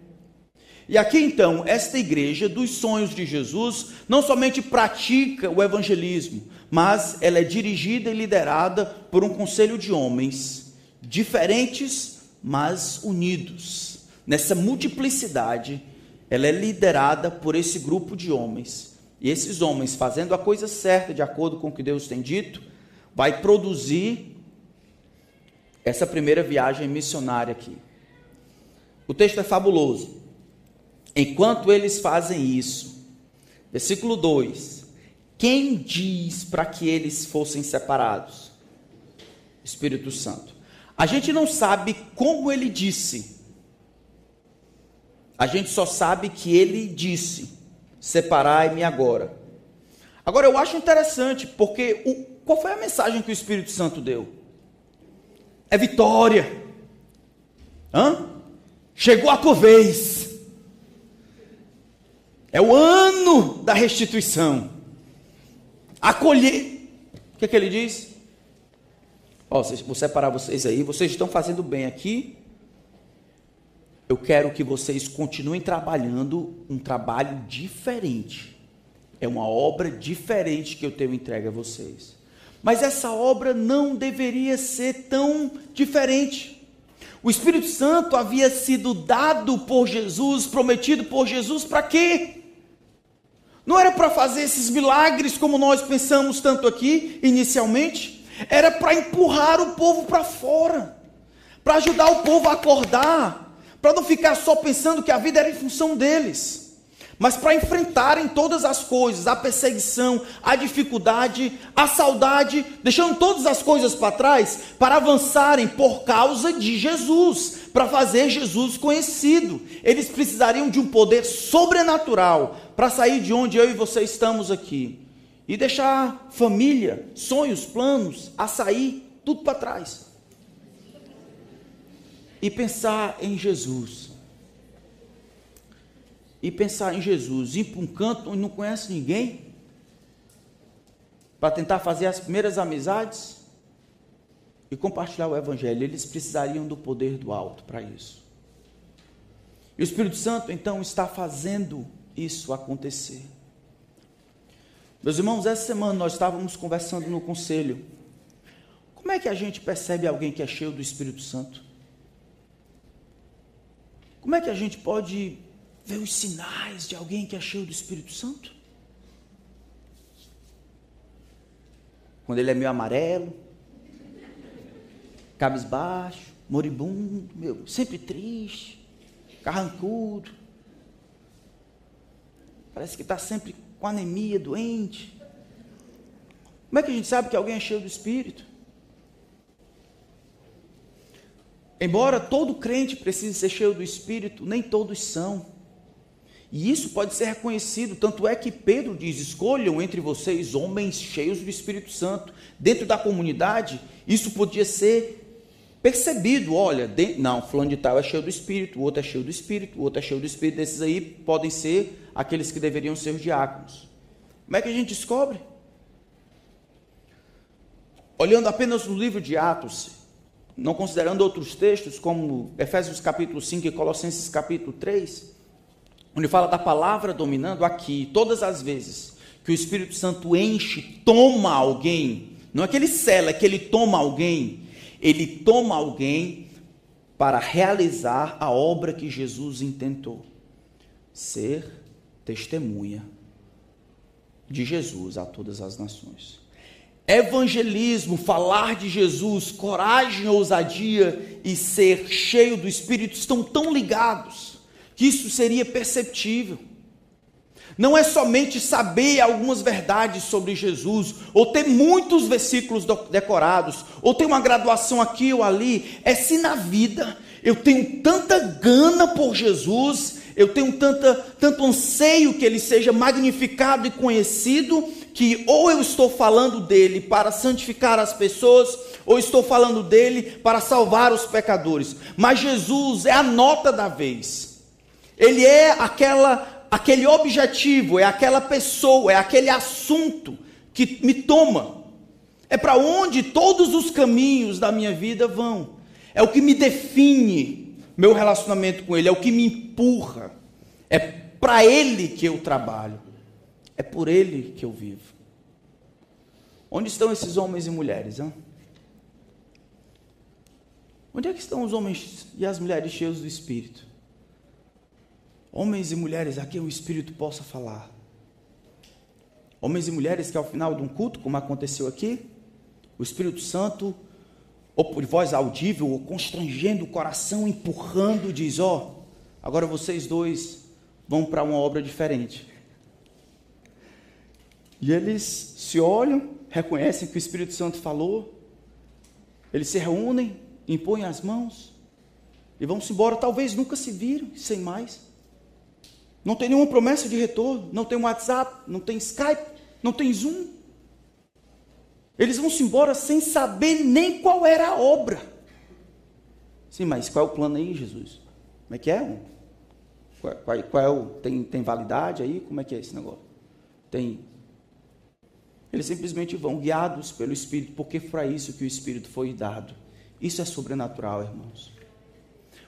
E aqui então, esta igreja dos sonhos de Jesus não somente pratica o evangelismo, mas ela é dirigida e liderada por um conselho de homens diferentes, mas unidos. Nessa multiplicidade, ela é liderada por esse grupo de homens. E esses homens, fazendo a coisa certa, de acordo com o que Deus tem dito, vai produzir essa primeira viagem missionária aqui. O texto é fabuloso. Enquanto eles fazem isso, versículo 2: Quem diz para que eles fossem separados? Espírito Santo. A gente não sabe como ele disse. A gente só sabe que ele disse: Separai-me agora. Agora eu acho interessante, porque o, qual foi a mensagem que o Espírito Santo deu? É vitória. Hã? Chegou a tua vez. É o ano da restituição. Acolher. O que, é que ele diz? Ó, vou separar vocês aí. Vocês estão fazendo bem aqui. Eu quero que vocês continuem trabalhando um trabalho diferente. É uma obra diferente que eu tenho entregue a vocês. Mas essa obra não deveria ser tão diferente. O Espírito Santo havia sido dado por Jesus, prometido por Jesus, para quê? Não era para fazer esses milagres como nós pensamos tanto aqui inicialmente, era para empurrar o povo para fora, para ajudar o povo a acordar, para não ficar só pensando que a vida era em função deles. mas para enfrentarem todas as coisas, a perseguição, a dificuldade, a saudade, deixando todas as coisas para trás, para avançarem por causa de Jesus, para fazer Jesus conhecido. Eles precisariam de um poder sobrenatural para sair de onde eu e você estamos aqui. E deixar família, sonhos, planos, a sair tudo para trás. E pensar em Jesus. E pensar em Jesus, ir para um canto onde não conhece ninguém, para tentar fazer as primeiras amizades e compartilhar o Evangelho. Eles precisariam do poder do alto para isso. E o Espírito Santo então está fazendo isso acontecer. Meus irmãos, essa semana nós estávamos conversando no conselho. Como é que a gente percebe alguém que é cheio do Espírito Santo? Como é que a gente pode ver os sinais de alguém que é cheio do Espírito Santo? Quando ele é meio amarelo, cabisbaixo, moribundo, meu, sempre triste, carrancudo. Parece que está sempre com anemia, doente. Como é que a gente sabe que alguém é cheio do Espírito? Embora todo crente precise ser cheio do Espírito, nem todos são. E isso pode ser reconhecido, tanto é que Pedro diz: escolham entre vocês homens cheios do Espírito Santo. Dentro da comunidade, isso podia ser percebido. Olha, de, não, fulano de tal é cheio do Espírito, o outro é cheio do Espírito, o outro é cheio do Espírito. Esses aí podem ser aqueles que deveriam ser os diáconos. Como é que a gente descobre? Olhando apenas no livro de Atos, não considerando outros textos, como Efésios capítulo 5 e Colossenses capítulo 3, onde fala da palavra dominando aqui, todas as vezes que o Espírito Santo enche, toma alguém, não é que ele cela, é que ele toma alguém, ele toma alguém para realizar a obra que Jesus intentou, ser testemunha de Jesus a todas as nações. Evangelismo, falar de Jesus, coragem, ousadia e ser cheio do Espírito estão tão ligados que isso seria perceptível. Não é somente saber algumas verdades sobre Jesus, ou ter muitos versículos decorados, ou ter uma graduação aqui ou ali, é se na vida eu tenho tanta gana por Jesus, eu tenho tanta, tanto anseio que ele seja magnificado e conhecido, que ou eu estou falando dele para santificar as pessoas, ou estou falando dele para salvar os pecadores. Mas Jesus é a nota da vez. Ele é aquela, aquele objetivo, é aquela pessoa, é aquele assunto que me toma. É para onde todos os caminhos da minha vida vão. É o que me define meu relacionamento com Ele, é o que me empurra. É para Ele que eu trabalho. É por Ele que eu vivo. Onde estão esses homens e mulheres? Hein? Onde é que estão os homens e as mulheres cheios do Espírito? Homens e mulheres a quem o Espírito possa falar. Homens e mulheres que ao final de um culto, como aconteceu aqui, o Espírito Santo, ou por voz audível, ou constrangendo o coração, empurrando, diz: Ó, oh, agora vocês dois vão para uma obra diferente. E eles se olham, reconhecem que o Espírito Santo falou, eles se reúnem, impõem as mãos e vão-se embora. Talvez nunca se viram, sem mais. Não tem nenhuma promessa de retorno, não tem WhatsApp, não tem Skype, não tem Zoom. Eles vão se embora sem saber nem qual era a obra. Sim, mas qual é o plano aí, Jesus? Como é que é? Qual, qual, qual é o, tem, tem validade aí? Como é que é esse negócio? Tem. Eles simplesmente vão guiados pelo Espírito, porque foi isso que o Espírito foi dado. Isso é sobrenatural, irmãos.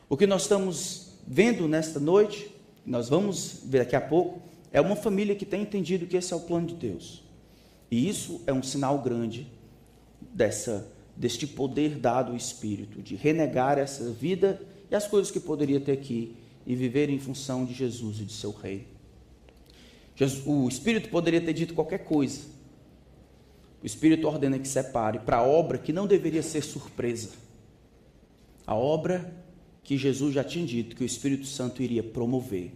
O que nós estamos vendo nesta noite nós vamos ver daqui a pouco, é uma família que tem entendido que esse é o plano de Deus. E isso é um sinal grande dessa deste poder dado ao espírito de renegar essa vida e as coisas que poderia ter aqui e viver em função de Jesus e de seu reino. o espírito poderia ter dito qualquer coisa. O espírito ordena que separe para a obra que não deveria ser surpresa. A obra que Jesus já tinha dito que o Espírito Santo iria promover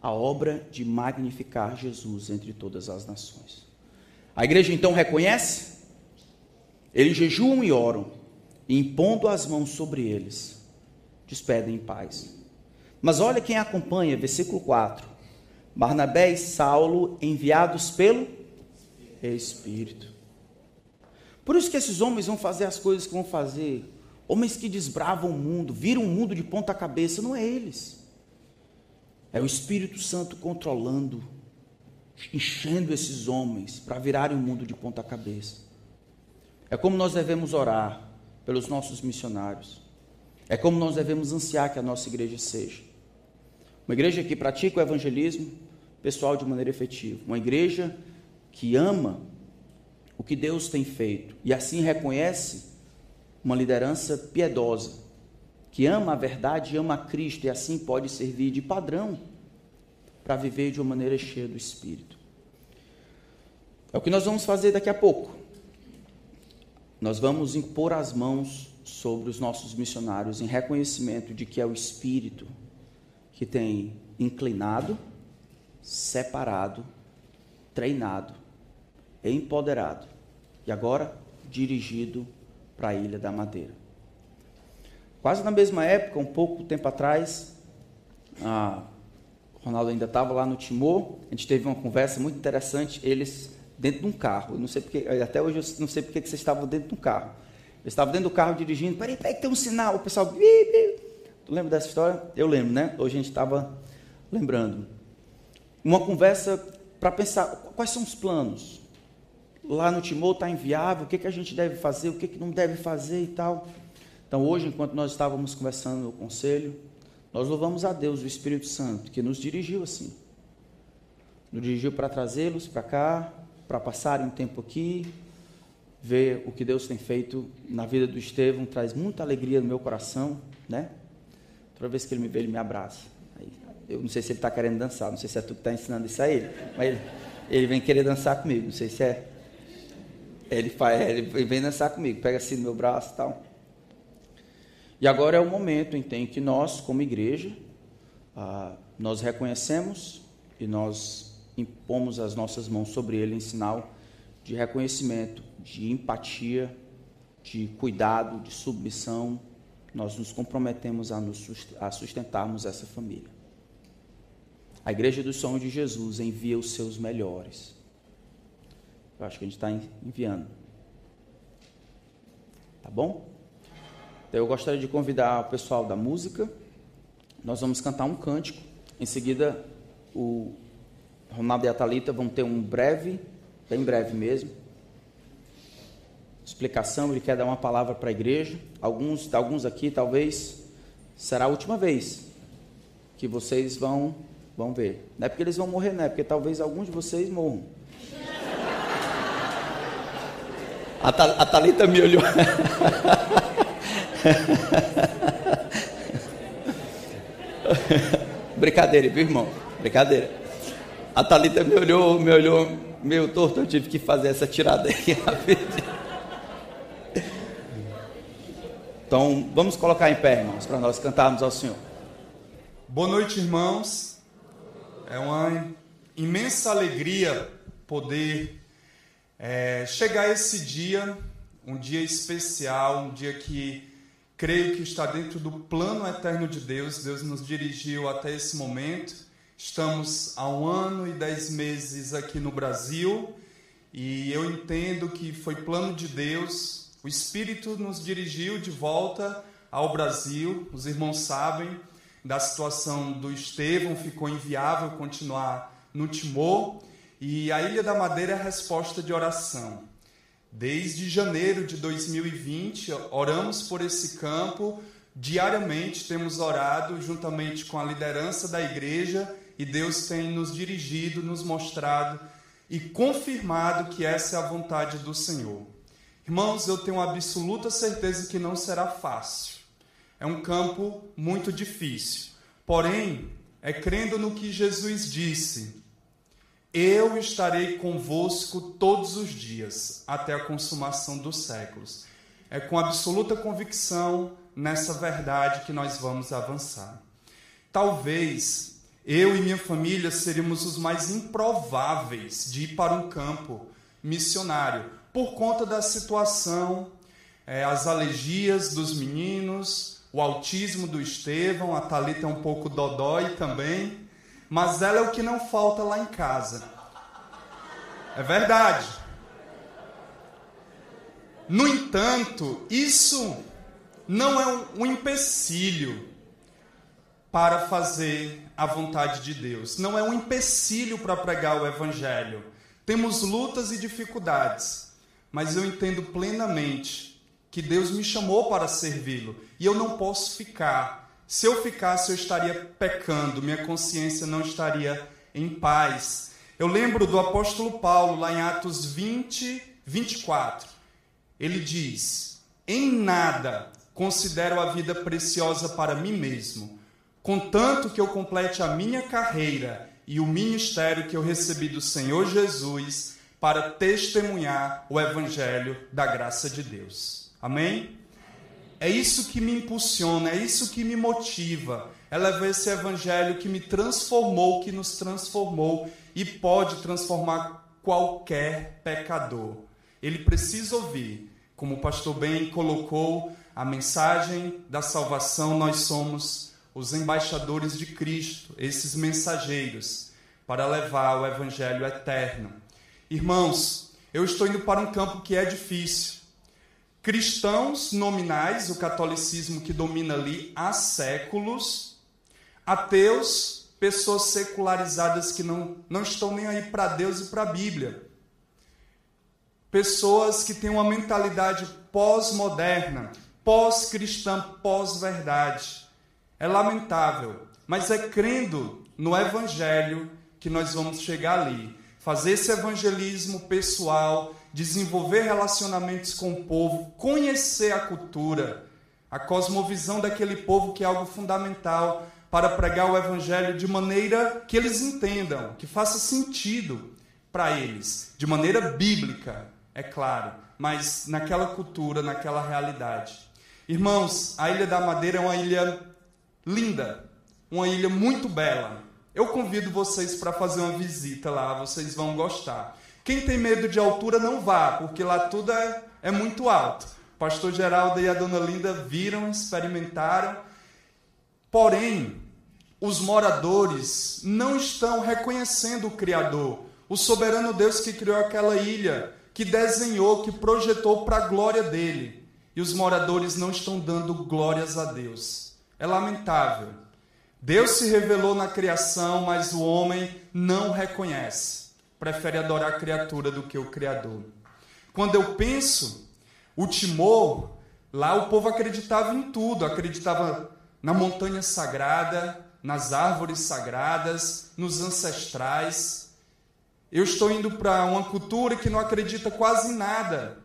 a obra de magnificar Jesus entre todas as nações. A igreja então reconhece, eles jejuam e oram, e impondo as mãos sobre eles, despedem em paz. Mas olha quem acompanha, versículo 4. Barnabé e Saulo enviados pelo Espírito. Por isso que esses homens vão fazer as coisas que vão fazer. Homens que desbravam o mundo, viram o mundo de ponta cabeça, não é eles. É o Espírito Santo controlando, enchendo esses homens para virarem o mundo de ponta cabeça. É como nós devemos orar pelos nossos missionários. É como nós devemos ansiar que a nossa igreja seja. Uma igreja que pratica o evangelismo pessoal de maneira efetiva. Uma igreja que ama o que Deus tem feito e assim reconhece uma liderança piedosa, que ama a verdade ama a Cristo e assim pode servir de padrão para viver de uma maneira cheia do Espírito. É o que nós vamos fazer daqui a pouco. Nós vamos impor as mãos sobre os nossos missionários em reconhecimento de que é o Espírito que tem inclinado, separado, treinado, empoderado e agora dirigido para a Ilha da Madeira. Quase na mesma época, um pouco tempo atrás, a Ronaldo ainda estava lá no Timor, a gente teve uma conversa muito interessante, eles dentro de um carro, eu não sei porque, até hoje eu não sei porque que vocês estavam dentro de um carro. Eles estavam dentro do carro dirigindo, peraí, peraí, tem um sinal, o pessoal, tu lembra dessa história? Eu lembro, né? Hoje a gente estava lembrando. Uma conversa para pensar, quais são os planos? Lá no Timor está inviável, o que, que a gente deve fazer, o que, que não deve fazer e tal. Então hoje, enquanto nós estávamos conversando no conselho, nós louvamos a Deus, o Espírito Santo, que nos dirigiu assim. Nos dirigiu para trazê-los para cá, para passarem um tempo aqui, ver o que Deus tem feito na vida do Estevão, traz muita alegria no meu coração, né? Toda vez que ele me vê, ele me abraça. Eu não sei se ele está querendo dançar, não sei se é tu que está ensinando isso a ele, mas ele, ele, vem querer dançar comigo, não sei se é. Ele, faz, ele vem dançar comigo, pega assim no meu braço e tal. E agora é o momento em que nós, como igreja, ah, nós reconhecemos e nós impomos as nossas mãos sobre ele em sinal de reconhecimento, de empatia, de cuidado, de submissão. Nós nos comprometemos a, nos, a sustentarmos essa família. A Igreja do Sonho de Jesus envia os seus melhores. Eu acho que a gente está enviando. Tá bom? Então, eu gostaria de convidar o pessoal da música. Nós vamos cantar um cântico. Em seguida, o Ronaldo e a Thalita vão ter um breve, bem breve mesmo, explicação. Ele quer dar uma palavra para a igreja. Alguns, alguns aqui, talvez, será a última vez que vocês vão, vão ver. Não é porque eles vão morrer, não é porque talvez alguns de vocês morram. A, a Thalita me olhou. Brincadeira, viu, irmão? Brincadeira. A Thalita me olhou, me olhou meio torto, eu tive que fazer essa tirada aí Então, vamos colocar em pé, irmãos, para nós cantarmos ao Senhor. Boa noite, irmãos. É uma imensa alegria poder é, chegar esse dia, um dia especial, um dia que Creio que está dentro do plano eterno de Deus. Deus nos dirigiu até esse momento. Estamos há um ano e dez meses aqui no Brasil e eu entendo que foi plano de Deus. O Espírito nos dirigiu de volta ao Brasil. Os irmãos sabem da situação do Estevão, ficou inviável continuar no Timor. E a Ilha da Madeira é a resposta de oração. Desde janeiro de 2020, oramos por esse campo. Diariamente temos orado juntamente com a liderança da igreja e Deus tem nos dirigido, nos mostrado e confirmado que essa é a vontade do Senhor. Irmãos, eu tenho absoluta certeza que não será fácil. É um campo muito difícil. Porém, é crendo no que Jesus disse: eu estarei convosco todos os dias, até a consumação dos séculos. É com absoluta convicção nessa verdade que nós vamos avançar. Talvez eu e minha família seríamos os mais improváveis de ir para um campo missionário, por conta da situação, é, as alergias dos meninos, o autismo do Estevão, a Thalita é um pouco dodói também, mas ela é o que não falta lá em casa. É verdade. No entanto, isso não é um empecilho para fazer a vontade de Deus. Não é um empecilho para pregar o Evangelho. Temos lutas e dificuldades, mas eu entendo plenamente que Deus me chamou para servi-lo e eu não posso ficar. Se eu ficasse, eu estaria pecando, minha consciência não estaria em paz. Eu lembro do apóstolo Paulo, lá em Atos 20, 24. Ele diz: Em nada considero a vida preciosa para mim mesmo contanto que eu complete a minha carreira e o ministério que eu recebi do Senhor Jesus para testemunhar o evangelho da graça de Deus. Amém? É isso que me impulsiona, é isso que me motiva. É levar esse evangelho que me transformou, que nos transformou e pode transformar qualquer pecador. Ele precisa ouvir, como o pastor bem colocou, a mensagem da salvação, nós somos os embaixadores de Cristo, esses mensageiros, para levar o evangelho eterno. Irmãos, eu estou indo para um campo que é difícil. Cristãos nominais, o catolicismo que domina ali há séculos, ateus, pessoas secularizadas que não, não estão nem aí para Deus e para a Bíblia. Pessoas que têm uma mentalidade pós-moderna, pós-cristã, pós-verdade. É lamentável, mas é crendo no Evangelho que nós vamos chegar ali. Fazer esse evangelismo pessoal, desenvolver relacionamentos com o povo, conhecer a cultura, a cosmovisão daquele povo, que é algo fundamental para pregar o Evangelho de maneira que eles entendam, que faça sentido para eles, de maneira bíblica, é claro, mas naquela cultura, naquela realidade. Irmãos, a Ilha da Madeira é uma ilha linda, uma ilha muito bela. Eu convido vocês para fazer uma visita lá, vocês vão gostar. Quem tem medo de altura não vá, porque lá tudo é, é muito alto. O pastor Geraldo e a dona Linda viram, experimentaram. Porém, os moradores não estão reconhecendo o Criador, o soberano Deus que criou aquela ilha, que desenhou, que projetou para a glória dele. E os moradores não estão dando glórias a Deus. É lamentável. Deus se revelou na criação, mas o homem não reconhece. Prefere adorar a criatura do que o Criador. Quando eu penso, o Timor, lá o povo acreditava em tudo, acreditava na montanha sagrada, nas árvores sagradas, nos ancestrais. Eu estou indo para uma cultura que não acredita quase nada,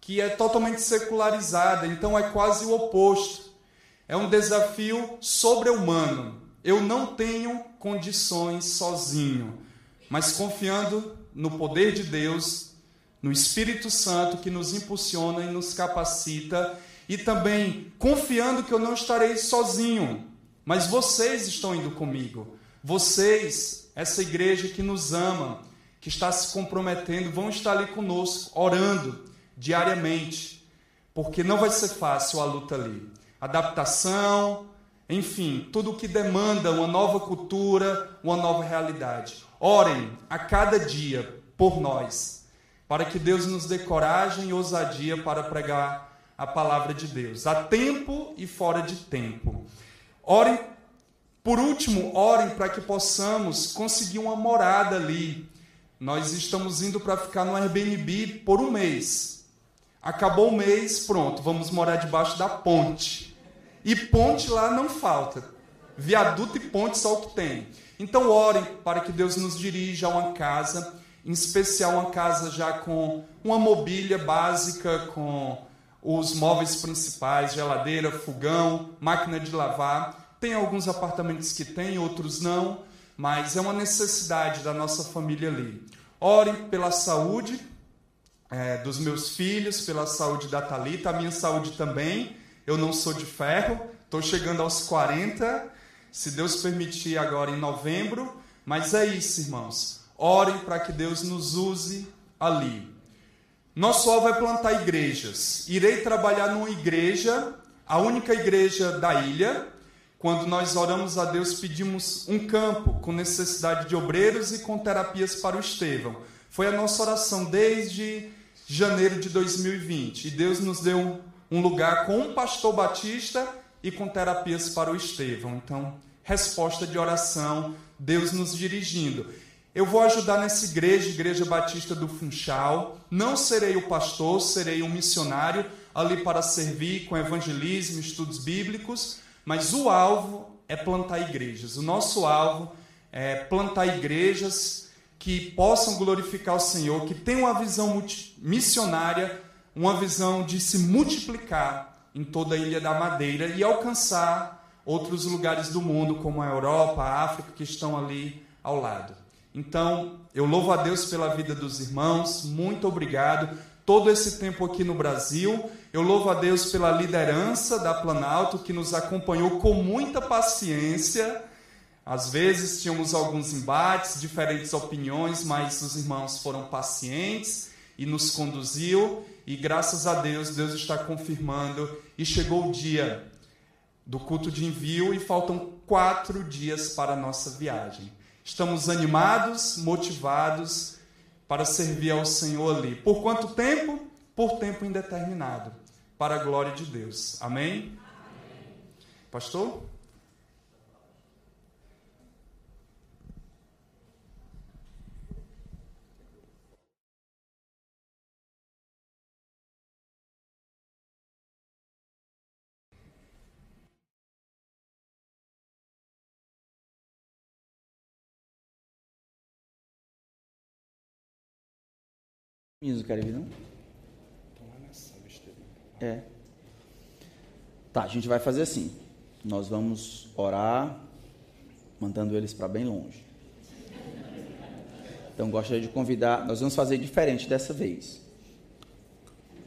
que é totalmente secularizada, então é quase o oposto é um desafio sobre-humano. Eu não tenho condições sozinho, mas confiando no poder de Deus, no Espírito Santo que nos impulsiona e nos capacita, e também confiando que eu não estarei sozinho, mas vocês estão indo comigo. Vocês, essa igreja que nos ama, que está se comprometendo, vão estar ali conosco, orando diariamente, porque não vai ser fácil a luta ali adaptação, enfim, tudo o que demanda uma nova cultura, uma nova realidade. Orem a cada dia por nós, para que Deus nos dê coragem e ousadia para pregar a palavra de Deus, a tempo e fora de tempo. Orem, por último, orem para que possamos conseguir uma morada ali. Nós estamos indo para ficar no Airbnb por um mês. Acabou o mês, pronto, vamos morar debaixo da ponte. E ponte lá não falta. Viaduto e ponte só o que tem. Então orem para que Deus nos dirija a uma casa, em especial uma casa já com uma mobília básica, com os móveis principais, geladeira, fogão, máquina de lavar. Tem alguns apartamentos que tem, outros não, mas é uma necessidade da nossa família ali. Orem pela saúde é, dos meus filhos, pela saúde da Talita, a minha saúde também eu não sou de ferro, estou chegando aos 40 se Deus permitir, agora em novembro. Mas é isso, irmãos. Orem para que Deus nos use ali. Nosso alvo é plantar igrejas. Irei trabalhar numa igreja, a única igreja da ilha. Quando nós oramos a Deus, pedimos um campo com necessidade de obreiros e com terapias para o Estevão. Foi a nossa oração desde janeiro de 2020. E Deus nos deu um lugar com um pastor batista e com terapias para o Estevão. Então, resposta de oração, Deus nos dirigindo. Eu vou ajudar nessa igreja, Igreja Batista do Funchal. Não serei o pastor, serei um missionário ali para servir com evangelismo, estudos bíblicos, mas o alvo é plantar igrejas. O nosso alvo é plantar igrejas que possam glorificar o Senhor, que tenham uma visão missionária, uma visão de se multiplicar em toda a Ilha da Madeira e alcançar outros lugares do mundo, como a Europa, a África, que estão ali ao lado. Então, eu louvo a Deus pela vida dos irmãos, muito obrigado. Todo esse tempo aqui no Brasil, eu louvo a Deus pela liderança da Planalto que nos acompanhou com muita paciência às vezes tínhamos alguns embates, diferentes opiniões, mas os irmãos foram pacientes e nos conduziu e graças a Deus Deus está confirmando e chegou o dia do culto de envio e faltam quatro dias para a nossa viagem. Estamos animados, motivados para servir ao Senhor ali. Por quanto tempo? Por tempo indeterminado, para a glória de Deus. Amém? Amém. Pastor? Meninos querem vir, não? É. Tá, a gente vai fazer assim. Nós vamos orar, mandando eles para bem longe. Então, gostaria de convidar. Nós vamos fazer diferente dessa vez.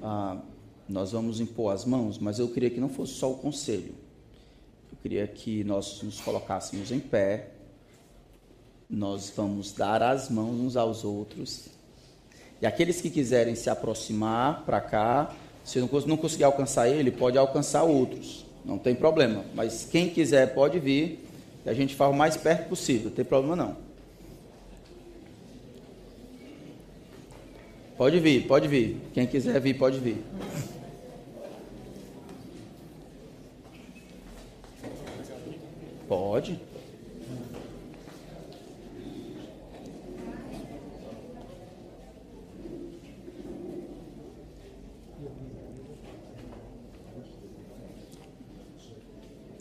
Ah, nós vamos impor as mãos, mas eu queria que não fosse só o conselho. Eu queria que nós nos colocássemos em pé. Nós vamos dar as mãos uns aos outros e aqueles que quiserem se aproximar para cá, se não conseguir alcançar ele, pode alcançar outros. Não tem problema. Mas quem quiser pode vir. E a gente faz o mais perto possível. Não tem problema não. Pode vir, pode vir. Quem quiser vir, pode vir. Pode.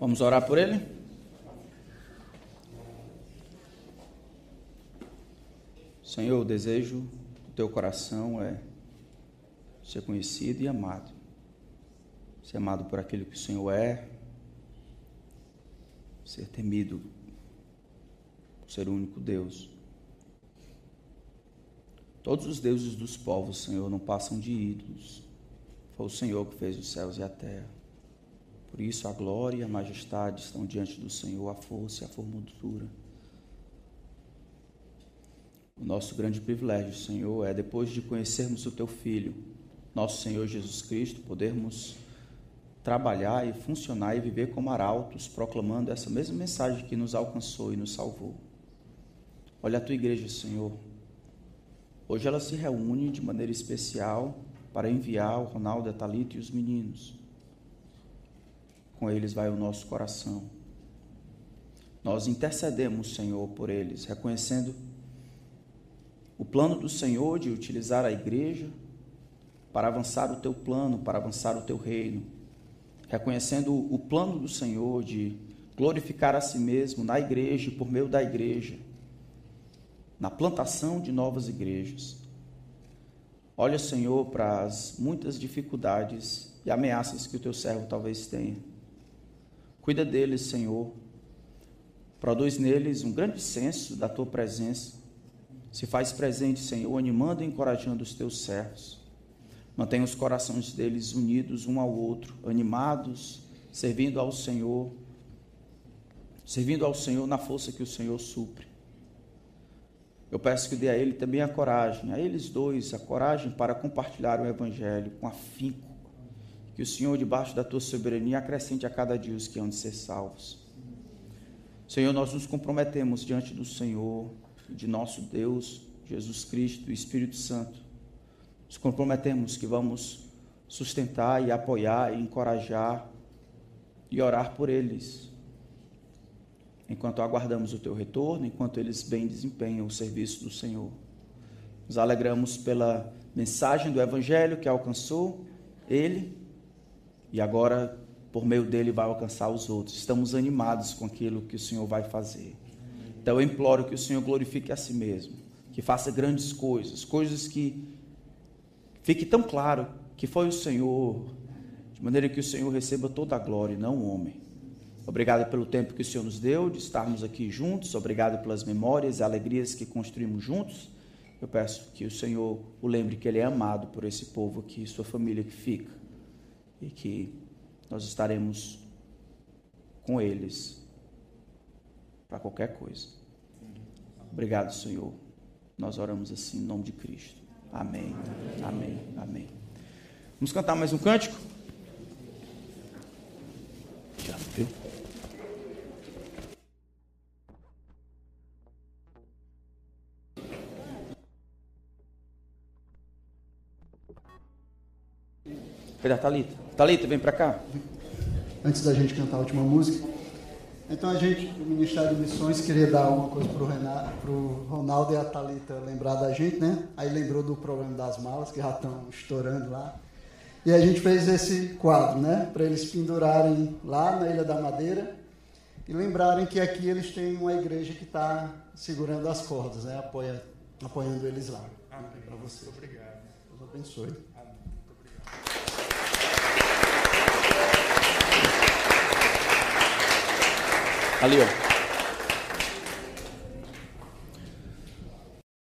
Vamos orar por ele? Senhor, o desejo do teu coração é ser conhecido e amado. Ser amado por aquilo que o Senhor é, ser temido ser o único Deus. Todos os deuses dos povos, Senhor, não passam de ídolos. Foi o Senhor que fez os céus e a terra. Por isso a glória e a majestade estão diante do Senhor, a força e a formosura. O nosso grande privilégio, Senhor, é depois de conhecermos o Teu Filho, nosso Senhor Jesus Cristo, podermos trabalhar e funcionar e viver como arautos, proclamando essa mesma mensagem que nos alcançou e nos salvou. Olha a tua igreja, Senhor. Hoje ela se reúne de maneira especial para enviar o Ronaldo, a Thalita e os meninos com eles vai o nosso coração. Nós intercedemos, Senhor, por eles, reconhecendo o plano do Senhor de utilizar a igreja para avançar o teu plano, para avançar o teu reino, reconhecendo o plano do Senhor de glorificar a si mesmo na igreja por meio da igreja, na plantação de novas igrejas. Olha, Senhor, para as muitas dificuldades e ameaças que o teu servo talvez tenha. Cuida deles, Senhor. Produz neles um grande senso da tua presença. Se faz presente, Senhor, animando e encorajando os teus servos. Mantenha os corações deles unidos um ao outro, animados, servindo ao Senhor. servindo ao Senhor na força que o Senhor supre. Eu peço que dê a ele também a coragem, a eles dois, a coragem para compartilhar o Evangelho com afinco. Que o Senhor, debaixo da tua soberania, acrescente a cada dia os que hão de ser salvos. Senhor, nós nos comprometemos diante do Senhor, de nosso Deus, Jesus Cristo e Espírito Santo. Nos comprometemos que vamos sustentar e apoiar e encorajar e orar por eles enquanto aguardamos o teu retorno, enquanto eles bem desempenham o serviço do Senhor. Nos alegramos pela mensagem do Evangelho que alcançou ele e agora, por meio dele, vai alcançar os outros. Estamos animados com aquilo que o Senhor vai fazer. Então eu imploro que o Senhor glorifique a si mesmo, que faça grandes coisas, coisas que fique tão claro que foi o Senhor, de maneira que o Senhor receba toda a glória, não o homem. Obrigado pelo tempo que o Senhor nos deu de estarmos aqui juntos. Obrigado pelas memórias e alegrias que construímos juntos. Eu peço que o Senhor o lembre que Ele é amado por esse povo aqui, sua família que fica, e que nós estaremos com eles para qualquer coisa. Obrigado, Senhor. Nós oramos assim em nome de Cristo. Amém. Amém. Amém. Vamos cantar mais um cântico? Já viu? Thalita? Thalita, vem para cá. Antes da gente cantar a última música. Então a gente, o Ministério de Missões, queria dar uma coisa para o Ronaldo e a Thalita lembrar da gente, né? Aí lembrou do problema das malas, que já estão estourando lá. E a gente fez esse quadro, né? Para eles pendurarem lá na Ilha da Madeira e lembrarem que aqui eles têm uma igreja que está segurando as cordas, né? Apoia, apoiando eles lá. Amém. Para você. Obrigado. Deus abençoe. Ali, ó.